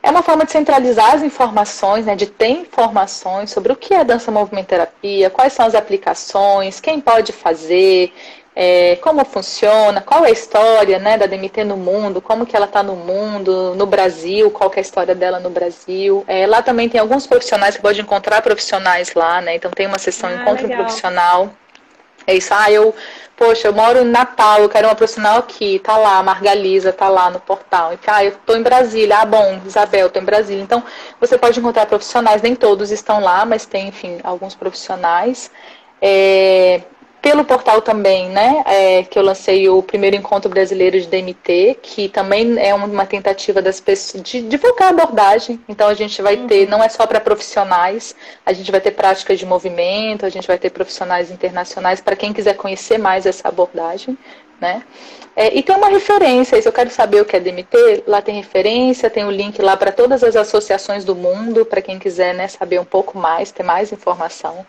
é uma forma de centralizar as informações, né, de ter informações sobre o que é dança movimento terapia, quais são as aplicações, quem pode fazer, é, como funciona, qual é a história né, da DMT no mundo, como que ela está no mundo, no Brasil, qual é a história dela no Brasil. É, lá também tem alguns profissionais, você pode encontrar profissionais lá, né? Então tem uma sessão ah, Encontro legal. Profissional. É isso, ah, eu poxa, eu moro em Natal, eu quero uma profissional aqui, tá lá, a Margalisa tá lá no portal. Ah, eu tô em Brasília, ah, bom, Isabel, tô em Brasília. Então, você pode encontrar profissionais, nem todos estão lá, mas tem, enfim, alguns profissionais. É, pelo portal também, né, é, que eu lancei o primeiro encontro brasileiro de DMT, que também é uma tentativa das pessoas de divulgar a abordagem. Então a gente vai ter, uhum. não é só para profissionais, a gente vai ter práticas de movimento, a gente vai ter profissionais internacionais para quem quiser conhecer mais essa abordagem, né? É, e tem uma referência, se eu quero saber o que é DMT, lá tem referência, tem o link lá para todas as associações do mundo, para quem quiser né, saber um pouco mais, ter mais informação.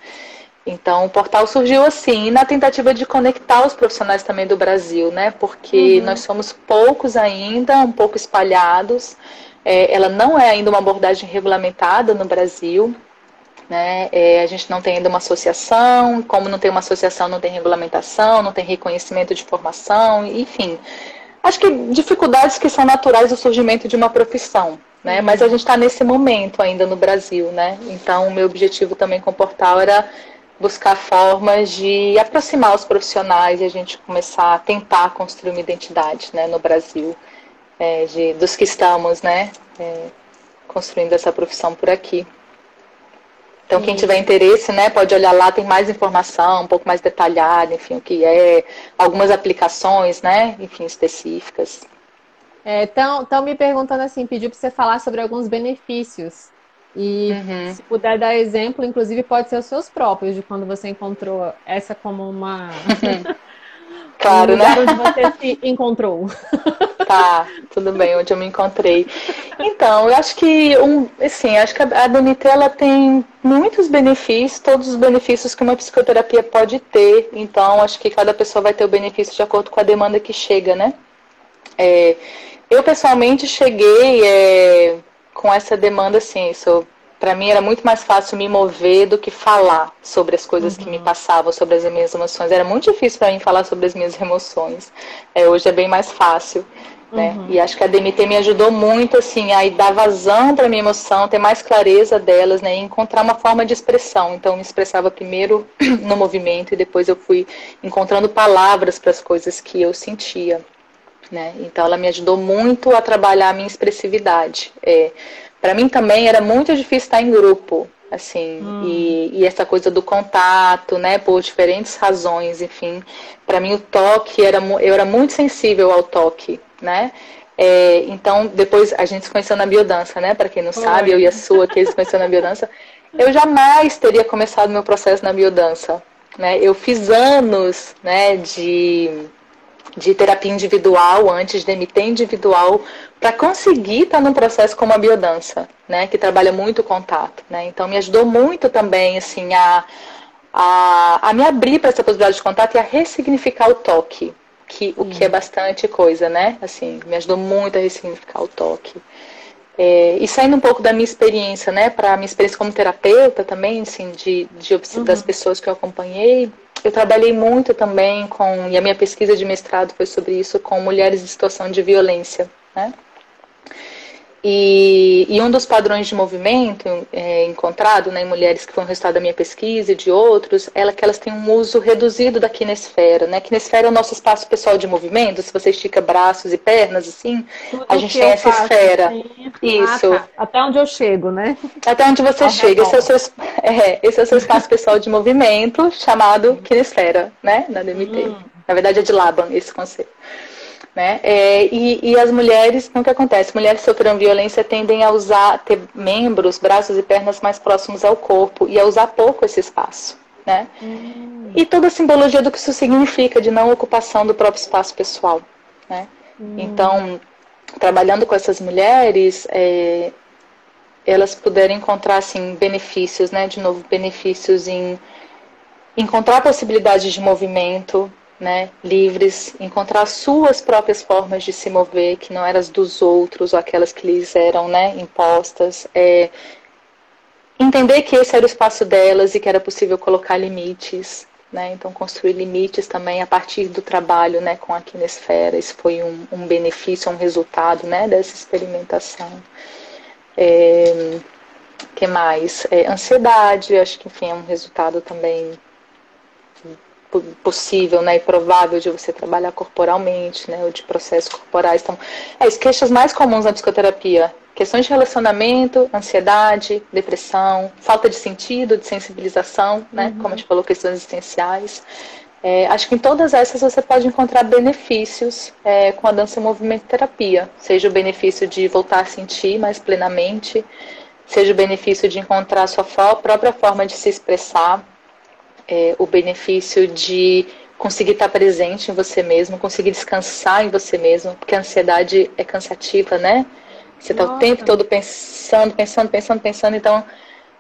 Então, o portal surgiu assim, na tentativa de conectar os profissionais também do Brasil, né? Porque uhum. nós somos poucos ainda, um pouco espalhados. É, ela não é ainda uma abordagem regulamentada no Brasil. Né? É, a gente não tem ainda uma associação, como não tem uma associação, não tem regulamentação, não tem reconhecimento de formação, enfim. Acho que dificuldades que são naturais do surgimento de uma profissão. Né? Uhum. Mas a gente está nesse momento ainda no Brasil, né? Então, o meu objetivo também com o portal era buscar formas de aproximar os profissionais e a gente começar a tentar construir uma identidade né, no Brasil, é, de, dos que estamos né, é, construindo essa profissão por aqui. Então, quem tiver interesse, né, pode olhar lá, tem mais informação, um pouco mais detalhada, enfim, o que é, algumas aplicações, né, enfim, específicas. Estão é, me perguntando assim, pediu para você falar sobre alguns benefícios e uhum. se puder dar exemplo, inclusive pode ser os seus próprios, de quando você encontrou essa como uma. claro, um né? Onde você se encontrou. Tá, tudo bem, onde eu me encontrei. Então, eu acho que um, assim, acho que a DMT ela tem muitos benefícios, todos os benefícios que uma psicoterapia pode ter. Então, acho que cada pessoa vai ter o benefício de acordo com a demanda que chega, né? É, eu pessoalmente cheguei é, com essa demanda, assim, isso para mim era muito mais fácil me mover do que falar sobre as coisas uhum. que me uhum. passavam, sobre as minhas emoções. Era muito difícil para mim falar sobre as minhas emoções. É, hoje é bem mais fácil. Né? Uhum. E acho que a DMT me ajudou muito assim a dar vazão para minha emoção, ter mais clareza delas, né, e encontrar uma forma de expressão. Então eu me expressava primeiro no movimento e depois eu fui encontrando palavras para as coisas que eu sentia. Né? Então ela me ajudou muito a trabalhar a minha expressividade. É, para mim também era muito difícil estar em grupo, assim, hum. e, e, essa coisa do contato, né, por diferentes razões, enfim. Para mim o toque era eu era muito sensível ao toque, né? É, então depois a gente se conheceu na biodança, né? Para quem não Oi. sabe, eu e a sua que se conheceu na biodança. Eu jamais teria começado meu processo na biodança, né? Eu fiz anos, né, de de terapia individual, antes de MT individual, para conseguir estar num processo como a biodança, né, que trabalha muito o contato, né? Então me ajudou muito também assim a a, a me abrir para essa possibilidade de contato e a ressignificar o toque, que o que é bastante coisa, né? Assim, me ajudou muito a ressignificar o toque. É, e saindo um pouco da minha experiência, né, para minha experiência como terapeuta também, assim, de, de uhum. das pessoas que eu acompanhei, eu trabalhei muito também com, e a minha pesquisa de mestrado foi sobre isso, com mulheres em situação de violência, né? E, e, um dos padrões de movimento é, encontrado né, em mulheres que foram resultado da minha pesquisa e de outros, é que elas têm um uso reduzido da quinesfera. Né? A quinesfera é o nosso espaço pessoal de movimento. Se você estica braços e pernas, assim, Tudo a gente tem essa faço, esfera. Assim. Isso. Ah, tá. Até onde eu chego, né? Até onde você chega. Esse é, o seu, é, esse é o seu espaço pessoal de movimento, chamado quinesfera, né? Na DMT. Hum. Na verdade, é de Laban esse conceito. Né? É, e, e, as mulheres, o que acontece? Mulheres que sofreram violência tendem a usar, ter membros, braços e pernas mais próximos ao corpo e a usar pouco esse espaço. né? Hum. E toda a simbologia do que isso significa, de não ocupação do próprio espaço pessoal, né? Hum. Então, trabalhando com essas mulheres, é, elas puderem encontrar, assim, benefícios, né? De novo, benefícios em encontrar possibilidades de movimento, né, livres, encontrar suas próprias formas de se mover, que não eram as dos outros ou aquelas que lhes eram né, impostas, é, entender que esse era o espaço delas e que era possível colocar limites, né? Então construir limites também a partir do trabalho, né, com a Kinesfera. Isso foi um, um benefício, um resultado, né, dessa experimentação. É, que mais? É, ansiedade, acho que enfim é um resultado também possível né, e provável de você trabalhar corporalmente, né, ou de processos corporais. Então, é, as queixas mais comuns na psicoterapia Questões de relacionamento, ansiedade, depressão, falta de sentido, de sensibilização, né? Uhum. Como a gente falou, questões existenciais. É, acho que em todas essas você pode encontrar benefícios é, com a dança e movimento terapia. Seja o benefício de voltar a sentir mais plenamente, seja o benefício de encontrar a sua própria forma de se expressar, é, o benefício de conseguir estar presente em você mesmo, conseguir descansar em você mesmo, porque a ansiedade é cansativa, né? Você está o tempo todo pensando, pensando, pensando, pensando. Então,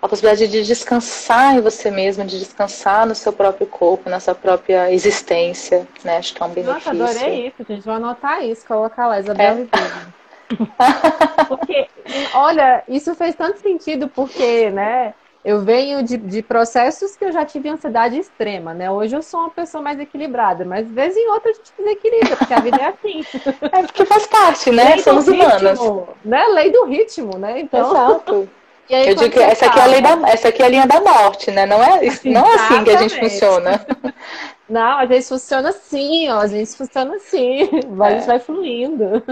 a possibilidade de descansar em você mesmo, de descansar no seu próprio corpo, na sua própria existência, né? Acho que é um benefício. Nossa, adorei isso, gente. Vou anotar isso, colocar lá, Isabela é. Porque, olha, isso fez tanto sentido porque, né? Eu venho de, de, processos que eu já tive ansiedade extrema, né? Hoje eu sou uma pessoa mais equilibrada, mas de vez em outra a gente desequilibra, porque a vida é assim. É porque faz parte, né? Lei Somos humanos. Né? Lei do ritmo, né? Então... Exato. Aí, eu digo que essa aqui, é a lei da, essa aqui é a linha da morte, né? Não é, não é assim que a gente funciona. Não, a gente funciona assim, ó, a gente funciona assim, a gente é. vai fluindo.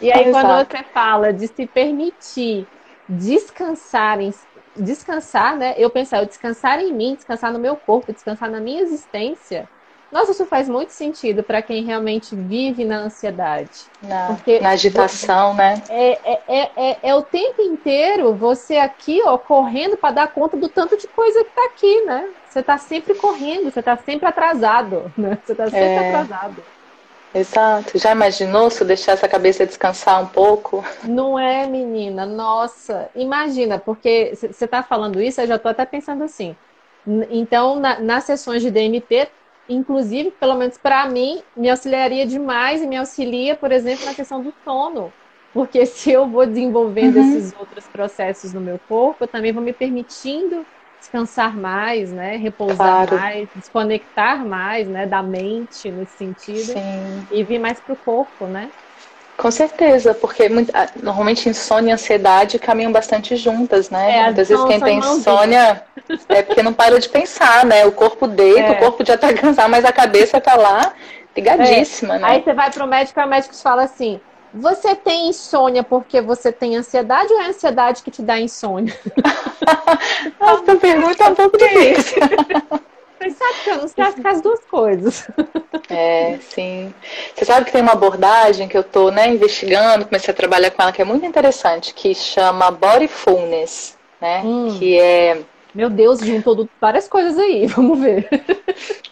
E aí, quando você fala de se permitir descansar em descansar, né? Eu pensar, eu descansar em mim, descansar no meu corpo, descansar na minha existência. Nossa, isso faz muito sentido para quem realmente vive na ansiedade. Na, Porque na agitação, né? É, é, é, é, é o tempo inteiro você aqui, ó, correndo para dar conta do tanto de coisa que tá aqui, né? Você está sempre correndo, você está sempre atrasado, né? Você está sempre é... atrasado. Exato. Já imaginou se eu deixar essa cabeça descansar um pouco? Não é, menina? Nossa, imagina, porque você está falando isso, eu já estou até pensando assim. Então, na, nas sessões de DMT, inclusive, pelo menos para mim, me auxiliaria demais e me auxilia, por exemplo, na questão do sono. Porque se eu vou desenvolvendo uhum. esses outros processos no meu corpo, eu também vou me permitindo descansar mais, né? Repousar claro. mais, desconectar mais, né? Da mente nesse sentido Sim. e vir mais para o corpo, né? Com certeza, porque muito, ah, normalmente insônia e ansiedade caminham bastante juntas, né? É, Muitas vezes quem tem insônia é porque não para de pensar, né? O corpo deita, é. o corpo já tá cansado, mas a cabeça tá lá ligadíssima, é. né? Aí você vai pro médico e o médico fala assim: você tem insônia porque você tem ansiedade ou é a ansiedade que te dá insônia? Essa pergunta é um pouco difícil. Mas sabe que eu não sei as duas coisas. É, sim. Você sabe que tem uma abordagem que eu estou né, investigando, comecei a trabalhar com ela, que é muito interessante, que chama Bodyfulness, né? Hum. Que é meu Deus, juntou várias coisas aí, vamos ver.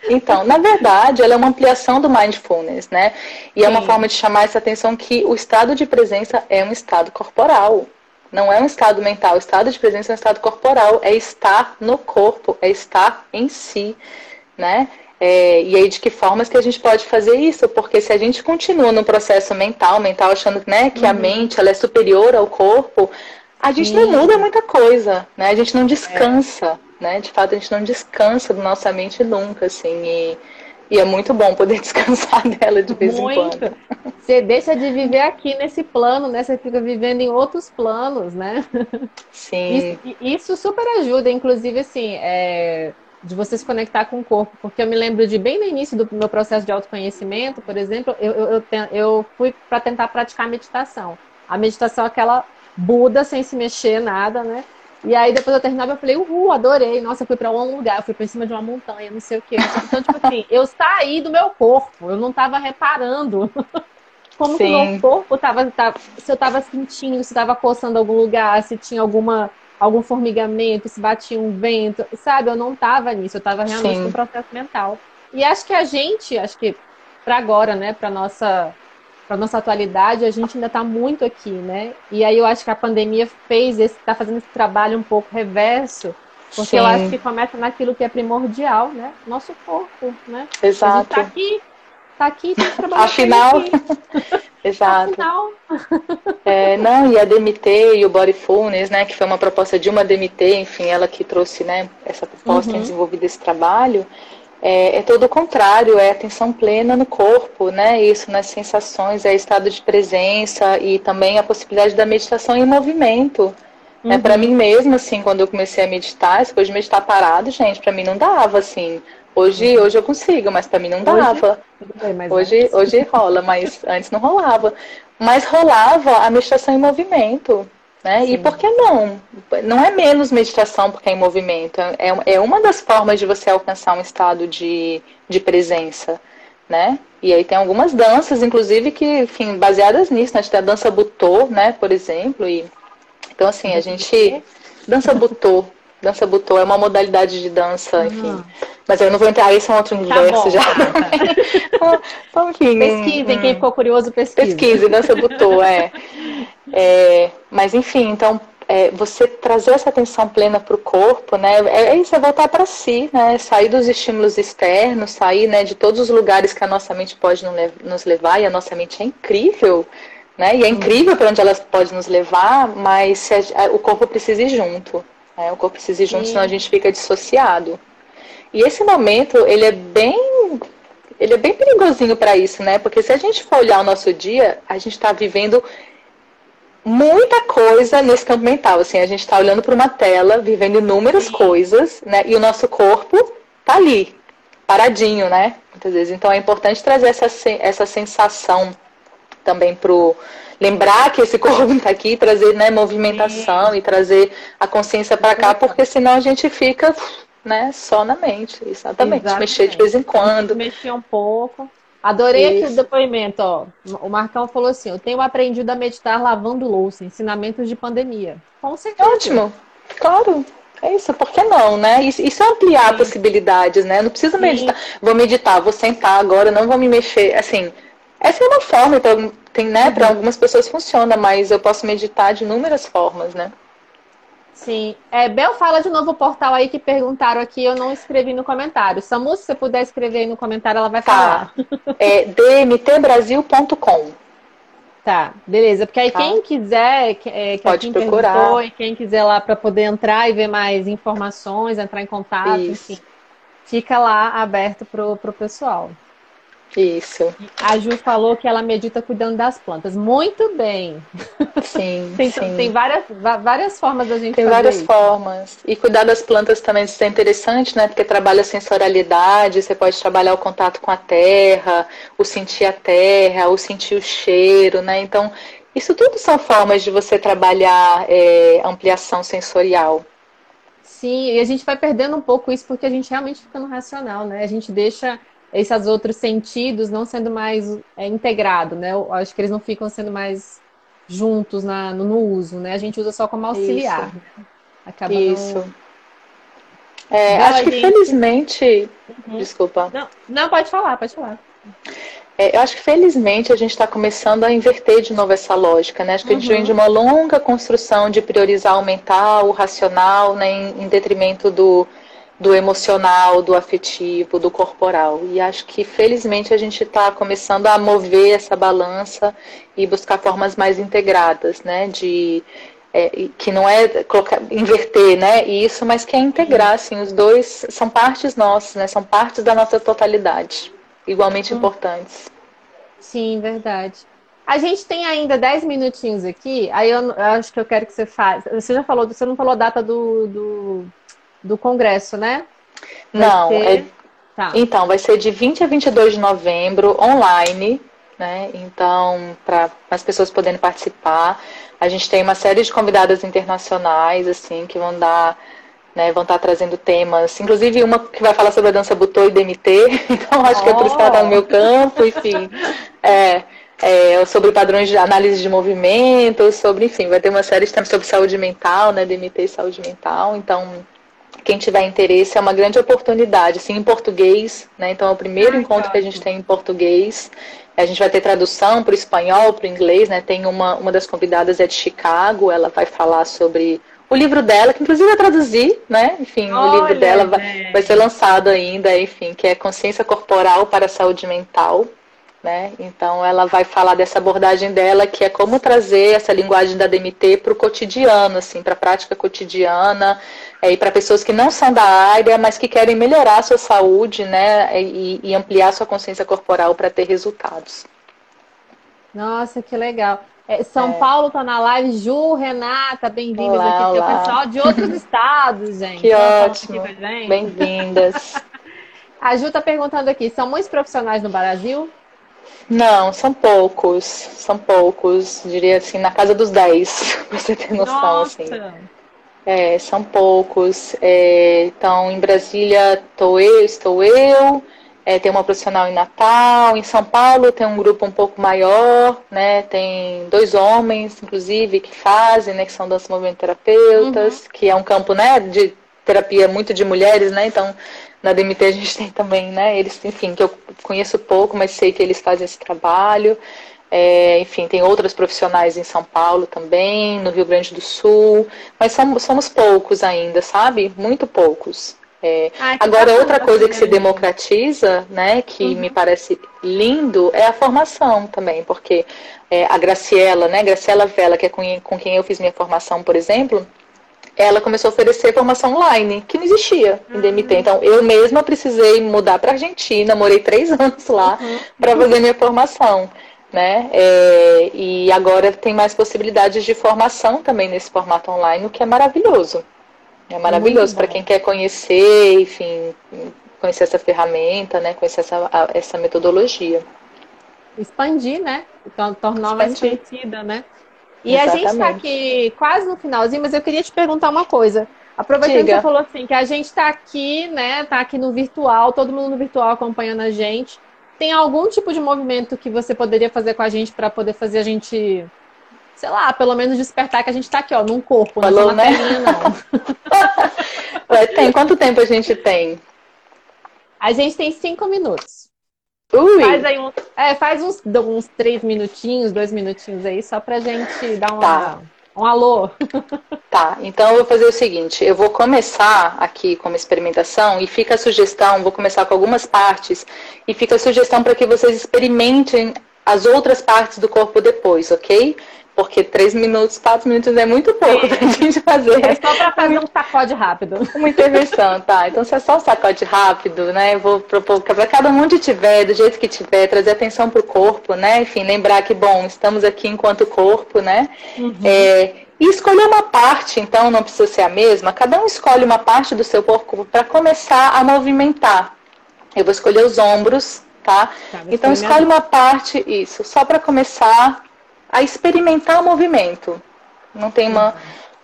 Então, na verdade, ela é uma ampliação do mindfulness, né? E Sim. é uma forma de chamar essa atenção que o estado de presença é um estado corporal. Não é um estado mental. O estado de presença é um estado corporal. É estar no corpo, é estar em si, né? É, e aí, de que formas que a gente pode fazer isso? Porque se a gente continua no processo mental, mental achando né, que uhum. a mente ela é superior ao corpo, a gente não muda muita coisa, né? A gente não descansa, é. né? De fato, a gente não descansa da nossa mente nunca, assim. E, e é muito bom poder descansar dela de vez muito. em quando. Você deixa de viver aqui nesse plano, né? Você fica vivendo em outros planos, né? Sim. Isso, isso super ajuda, inclusive, assim, é, de você se conectar com o corpo. Porque eu me lembro de bem no início do meu processo de autoconhecimento, por exemplo, eu, eu, eu, eu fui para tentar praticar meditação. A meditação é aquela Buda sem se mexer, nada, né? E aí depois eu terminava, eu falei, uhul, adorei. Nossa, eu fui para um lugar, eu fui para cima de uma montanha, não sei o quê. Então, tipo assim, eu saí do meu corpo, eu não estava reparando como Sim. que o meu corpo tava, tava, se eu estava sentindo, se estava coçando algum lugar, se tinha alguma algum formigamento, se batia um vento, sabe? Eu não estava nisso, eu estava realmente Sim. no processo mental. E acho que a gente, acho que para agora, né, para nossa para nossa atualidade, a gente ainda está muito aqui, né? E aí eu acho que a pandemia fez esse, está fazendo esse trabalho um pouco reverso, porque Sim. eu acho que começa naquilo que é primordial, né? Nosso corpo, né? Exato. A gente está aqui, está aqui, tem que trabalhar Afinal, exato. Afinal. É, não, e a DMT e o Bodyfulness, né, que foi uma proposta de uma DMT, enfim, ela que trouxe, né, essa proposta uhum. desenvolvida esse trabalho, é, é todo o contrário, é atenção plena no corpo, né? Isso nas sensações, é estado de presença e também a possibilidade da meditação em movimento. É, uhum. É, para mim mesmo, assim, quando eu comecei a meditar, essa coisa de meditar parado, gente, para mim não dava, assim. Hoje, uhum. hoje eu consigo, mas para mim não dava. Hoje, hoje, hoje rola, mas antes não rolava. Mas rolava a meditação em movimento. Né? E por que não? Não é menos meditação porque é em movimento. É, é uma das formas de você alcançar um estado de, de presença. Né? E aí tem algumas danças, inclusive, que, enfim, baseadas nisso, né? Tem a dança butô, né, por exemplo. E... Então, assim, a gente. Dança butô. Dança butô é uma modalidade de dança, enfim. Uhum. Mas eu não vou entrar, isso é um outro tá universo tá já. então, enfim, Pesquisem, hum, quem ficou curioso, pesquise. Pesquise, dança butô, é. é. Mas, enfim, então, é, você trazer essa atenção plena para o corpo, né? É, é isso, é voltar para si, né? Sair dos estímulos externos, sair né, de todos os lugares que a nossa mente pode nos levar, e a nossa mente é incrível, né? E é incrível para onde ela pode nos levar, mas a, o corpo precisa ir junto. Né? O corpo precisa ir junto, Sim. senão a gente fica dissociado. E esse momento, ele é bem ele é bem perigosinho para isso, né? Porque se a gente for olhar o nosso dia, a gente está vivendo muita coisa nesse campo mental. Assim, a gente está olhando para uma tela, vivendo inúmeras Sim. coisas, né? E o nosso corpo tá ali, paradinho, né? Muitas vezes. Então é importante trazer essa, essa sensação também pro lembrar que esse corpo está aqui, trazer né, movimentação Sim. e trazer a consciência para cá, porque senão a gente fica né, só na mente. Exatamente. Exatamente. Mexer de vez em quando. Mexer um pouco. Adorei Isso. aqui o depoimento, ó. O Marcão falou assim: eu tenho aprendido a meditar lavando louça, ensinamentos de pandemia. Com certeza. Ótimo, claro. É isso, por que não, né? Isso, isso é ampliar Sim. possibilidades, né? Não precisa meditar. Vou meditar, vou sentar agora, não vou me mexer. Assim, essa é uma forma, então, tem, né? Uhum. Para algumas pessoas funciona, mas eu posso meditar de inúmeras formas, né? Sim. É, Bel, fala de novo o portal aí que perguntaram aqui, eu não escrevi no comentário. Samu, se você puder escrever aí no comentário, ela vai tá. falar. É dmtbrasil.com. Tá, beleza. Porque aí tá. quem quiser, é, que Pode procurar. e quem quiser lá para poder entrar e ver mais informações, entrar em contato, Isso. enfim, fica lá aberto pro, pro pessoal. Isso. A Ju falou que ela medita cuidando das plantas. Muito bem. Sim. tem, sim. tem várias, várias formas da gente Tem várias isso. formas. E cuidar das plantas também isso é interessante, né? Porque trabalha a sensorialidade, você pode trabalhar o contato com a terra, o sentir a terra, o sentir o cheiro, né? Então, isso tudo são formas de você trabalhar é, ampliação sensorial. Sim, e a gente vai perdendo um pouco isso porque a gente realmente fica no racional, né? A gente deixa esses outros sentidos não sendo mais é, integrado, né? Eu acho que eles não ficam sendo mais juntos na, no, no uso, né? A gente usa só como auxiliar. Isso. Né? Acaba Isso. Não... É, acho que gente... felizmente. Uhum. Desculpa. Não, não, pode falar, pode falar. É, eu acho que felizmente a gente está começando a inverter de novo essa lógica, né? Acho que uhum. a gente vem de uma longa construção de priorizar o mental, o racional, né, em, em detrimento do, do emocional, do afetivo, do corporal. E acho que felizmente a gente está começando a mover essa balança e buscar formas mais integradas, né? De é, que não é colocar, inverter, né? Isso, mas que é integrar, assim, os dois são partes nossas, né? São partes da nossa totalidade, igualmente hum. importantes. Sim, verdade. A gente tem ainda 10 minutinhos aqui, aí eu, eu, acho que eu quero que você faça. Você já falou, você não falou a data do, do do Congresso, né? Vai Não, ter... é... tá. então, vai ser de 20 a 22 de novembro, online, né? Então, para as pessoas poderem participar. A gente tem uma série de convidadas internacionais, assim, que vão dar, né, vão estar trazendo temas, inclusive uma que vai falar sobre a dança butô e DMT, então acho oh. que é por isso que ela está no meu campo, enfim. É, é, sobre padrões de análise de movimento, sobre, enfim, vai ter uma série sobre saúde mental, né, DMT e saúde mental. Então, quem tiver interesse, é uma grande oportunidade, assim, em português, né? Então é o primeiro Ai, encontro que a gente tem em português. A gente vai ter tradução para o espanhol, para o inglês, né? Tem uma, uma das convidadas é de Chicago, ela vai falar sobre o livro dela, que inclusive eu traduzi, né? Enfim, Olha, o livro dela vai, vai, ser lançado ainda, enfim, que é Consciência Corporal para a Saúde Mental. Né? Então ela vai falar dessa abordagem dela, que é como trazer essa linguagem da DMT para o cotidiano, assim, para a prática cotidiana, é, e para pessoas que não são da área, mas que querem melhorar a sua saúde, né? E, e ampliar sua consciência corporal para ter resultados. Nossa, que legal. É, São é. Paulo está na live, Ju, Renata, bem-vindas aqui. Tem o pessoal de outros estados, gente. Que ótimo. Bem-vindas. a Ju está perguntando aqui: são muitos profissionais no Brasil? Não, são poucos, são poucos, diria assim, na casa dos 10, pra você ter noção, assim. Nossa. assim. É, são poucos. É, então, em Brasília estou eu, estou eu, é, tem uma profissional em Natal, em São Paulo tem um grupo um pouco maior, né? Tem dois homens, inclusive, que fazem, né? Que são dança movimento terapeutas, uhum. que é um campo, né? De terapia muito de mulheres, né? Então, na DMT a gente tem também, né? Eles, enfim, que eu conheço pouco, mas sei que eles fazem esse trabalho. É, enfim, tem outros profissionais em São Paulo também, no Rio Grande do Sul, mas somos, somos poucos ainda, sabe? Muito poucos. É, Ai, agora, outra coisa que se democratiza, né, que uhum. me parece lindo, é a formação também, porque é, a Graciela, né, Graciela Vela, que é com, com quem eu fiz minha formação, por exemplo, ela começou a oferecer formação online, que não existia em DMT. Uhum. Então, eu mesma precisei mudar para a Argentina, morei três anos lá uhum. para fazer minha formação. Né? É, e agora tem mais possibilidades de formação também nesse formato online, o que é maravilhoso. É maravilhoso para quem quer conhecer, enfim, conhecer essa ferramenta, né? Conhecer essa, essa metodologia. Expandir, né? Então, tornar mais conhecida, né? E Exatamente. a gente está aqui quase no finalzinho, mas eu queria te perguntar uma coisa. Aproveitando Diga. que você falou assim, que a gente está aqui, né? Está aqui no virtual, todo mundo no virtual acompanhando a gente. Tem algum tipo de movimento que você poderia fazer com a gente para poder fazer a gente, sei lá, pelo menos despertar que a gente está aqui, ó, num corpo, Falou, não é né? não. tem. Quanto tempo a gente tem? A gente tem cinco minutos. Ui. Faz aí uns, é, faz uns, uns três minutinhos, dois minutinhos aí, só pra gente dar uma, tá. um alô. Tá, então eu vou fazer o seguinte, eu vou começar aqui como experimentação e fica a sugestão, vou começar com algumas partes, e fica a sugestão para que vocês experimentem as outras partes do corpo depois, ok? Porque três minutos, quatro minutos é muito pouco para a gente fazer. É só para fazer um sacode rápido. Uma intervenção, tá? Então, se é só um sacode rápido, né? Eu vou propor para cada um onde tiver, do jeito que tiver, trazer atenção para o corpo, né? Enfim, lembrar que, bom, estamos aqui enquanto corpo, né? Uhum. É, e escolher uma parte, então, não precisa ser a mesma. Cada um escolhe uma parte do seu corpo para começar a movimentar. Eu vou escolher os ombros, tá? tá então, escolhe uma parte, isso, só para começar a experimentar o movimento. Não tem uma,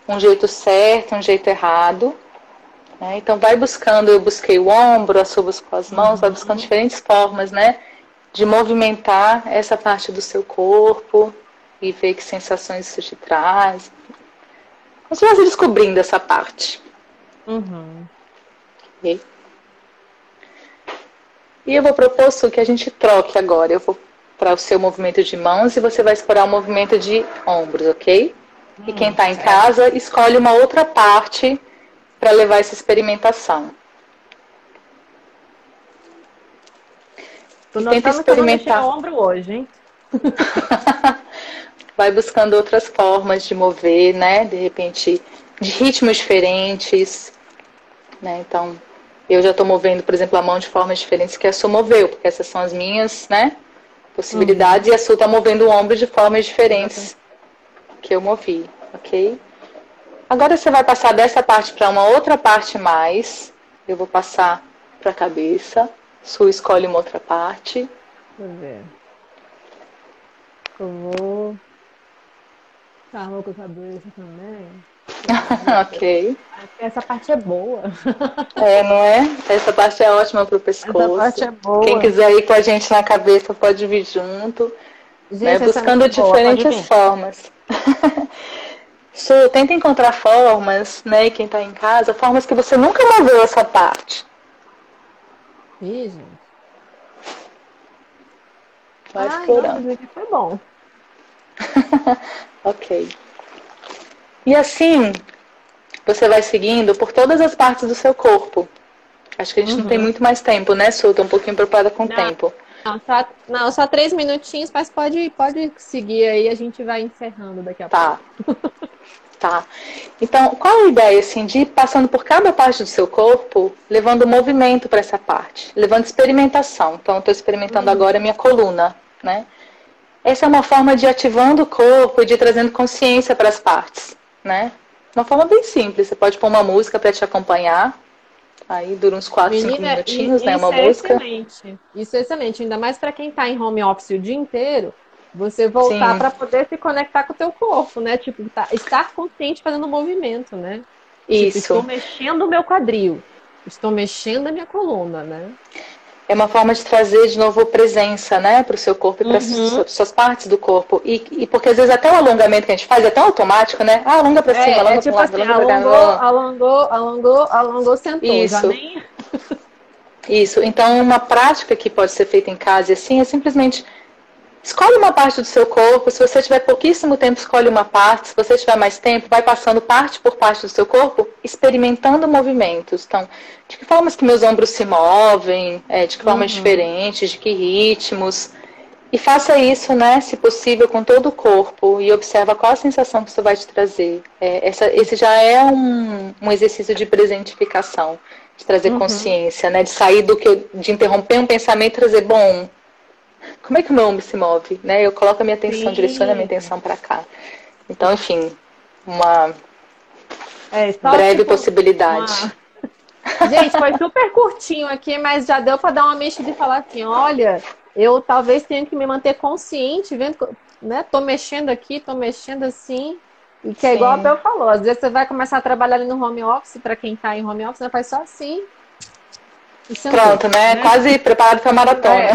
um jeito certo, um jeito errado. Né? Então vai buscando, eu busquei o ombro, a sua buscou as mãos, vai buscando diferentes formas, né? De movimentar essa parte do seu corpo e ver que sensações isso te traz. Você vai descobrindo essa parte. Uhum. E eu vou propor que a gente troque agora. Eu vou para o seu movimento de mãos e você vai explorar o movimento de ombros, ok? Hum, e quem está em casa, escolhe uma outra parte para levar essa experimentação. Tô tenta experimentar. o ombro hoje, hein? vai buscando outras formas de mover, né? De repente, de ritmos diferentes, né? Então, eu já estou movendo, por exemplo, a mão de formas diferentes que a sua moveu, porque essas são as minhas, né? Possibilidades uhum. e a Su está movendo o ombro de formas diferentes uhum. que eu movi, ok? Agora você vai passar dessa parte para uma outra parte mais. Eu vou passar para a cabeça. Su escolhe uma outra parte. Vamos ver. Eu vou. Tá, com a cabeça também. ok. Essa parte é boa. é, não é? Essa parte é ótima para o pescoço. Essa parte é boa. Quem quiser ir com a gente na cabeça pode vir junto. Gente, né? buscando é diferentes boa, formas. Su, tenta encontrar formas, né, quem está em casa, formas que você nunca moveu essa parte. Ih, gente. Vai Ai, explorando. Foi bom. ok. E assim, você vai seguindo por todas as partes do seu corpo. Acho que a gente uhum. não tem uhum. muito mais tempo, né, Su? Tô um pouquinho preocupada com o tempo. Não só, não, só três minutinhos, mas pode, pode seguir aí, a gente vai encerrando daqui a tá. pouco. Tá. Então, qual a ideia, assim, de ir passando por cada parte do seu corpo, levando movimento para essa parte, levando experimentação. Então, estou experimentando uhum. agora a minha coluna, né? Essa é uma forma de ativando o corpo e de trazendo consciência para as partes, né? Uma forma bem simples. Você pode pôr uma música para te acompanhar, Aí dura uns 4, 5 minutinhos, né? Uma é música. Excelente. Isso é excelente. Ainda mais para quem está em home office o dia inteiro, você voltar para poder se conectar com o teu corpo, né? Tipo, tá, estar consciente fazendo movimento, né? Tipo, Isso. Tipo, estou mexendo o meu quadril. Estou mexendo a minha coluna, né? É uma forma de trazer de novo presença, né, para o seu corpo e para uhum. as suas partes do corpo. E, e, porque às vezes até o alongamento que a gente faz é tão automático, né? Ah, alonga para cima, é, alonga é tipo para assim, alonga alongou, alongou, alongou, alongou, sentou. Isso. Nem... Isso. Então, uma prática que pode ser feita em casa, assim, é simplesmente Escolhe uma parte do seu corpo. Se você tiver pouquíssimo tempo, escolhe uma parte. Se você tiver mais tempo, vai passando parte por parte do seu corpo, experimentando movimentos. Então, de que formas que meus ombros se movem, é, de que formas uhum. diferentes, de que ritmos. E faça isso, né, se possível, com todo o corpo e observa qual a sensação que isso vai te trazer. É, essa, esse já é um, um exercício de presentificação, de trazer uhum. consciência, né, de sair do que de interromper um pensamento e trazer, bom, como é que o meu ombro se move? Né? Eu coloco a minha atenção, Sim. direciono a minha atenção para cá. Então, enfim, uma é, breve tipo, possibilidade. Uma... Gente, foi super curtinho aqui, mas já deu para dar uma mexida e falar assim, olha, eu talvez tenha que me manter consciente, vendo, né? Tô mexendo aqui, tô mexendo assim. E que é igual a Bel falou, às vezes você vai começar a trabalhar ali no home office, para quem está em home office, né? faz só assim, Pronto, né? né? Quase preparado para maratona. É,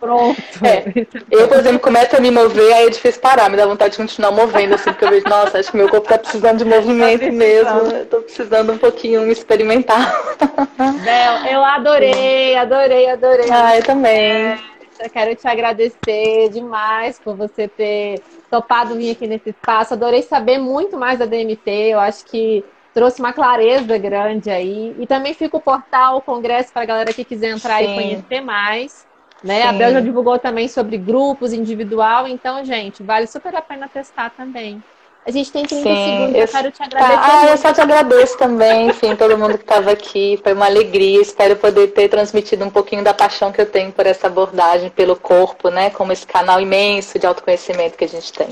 pronto. É. Eu, por exemplo, começo a me mover, aí é difícil parar, me dá vontade de continuar movendo, assim, porque eu vejo, nossa, acho que meu corpo está precisando de movimento tá mesmo. Estou precisando um pouquinho experimentar. Bel, eu adorei, adorei, adorei. Ah, eu também. eu quero te agradecer demais por você ter topado vir aqui nesse espaço. Adorei saber muito mais da DMT. Eu acho que trouxe uma clareza grande aí. E também fica o portal, o congresso, para a galera que quiser entrar Sim. e conhecer mais. Né? A Bel já divulgou também sobre grupos individual, então, gente, vale super a pena testar também. A gente tem 30 Sim, segundos, eu, eu quero te tá. agradecer. Ah, eu só te agradeço também, enfim, todo mundo que estava aqui. Foi uma alegria. Espero poder ter transmitido um pouquinho da paixão que eu tenho por essa abordagem, pelo corpo, né? Como esse canal imenso de autoconhecimento que a gente tem.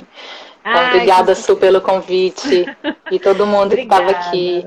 Então, Ai, obrigada, Su, pelo convite. E todo mundo que estava aqui.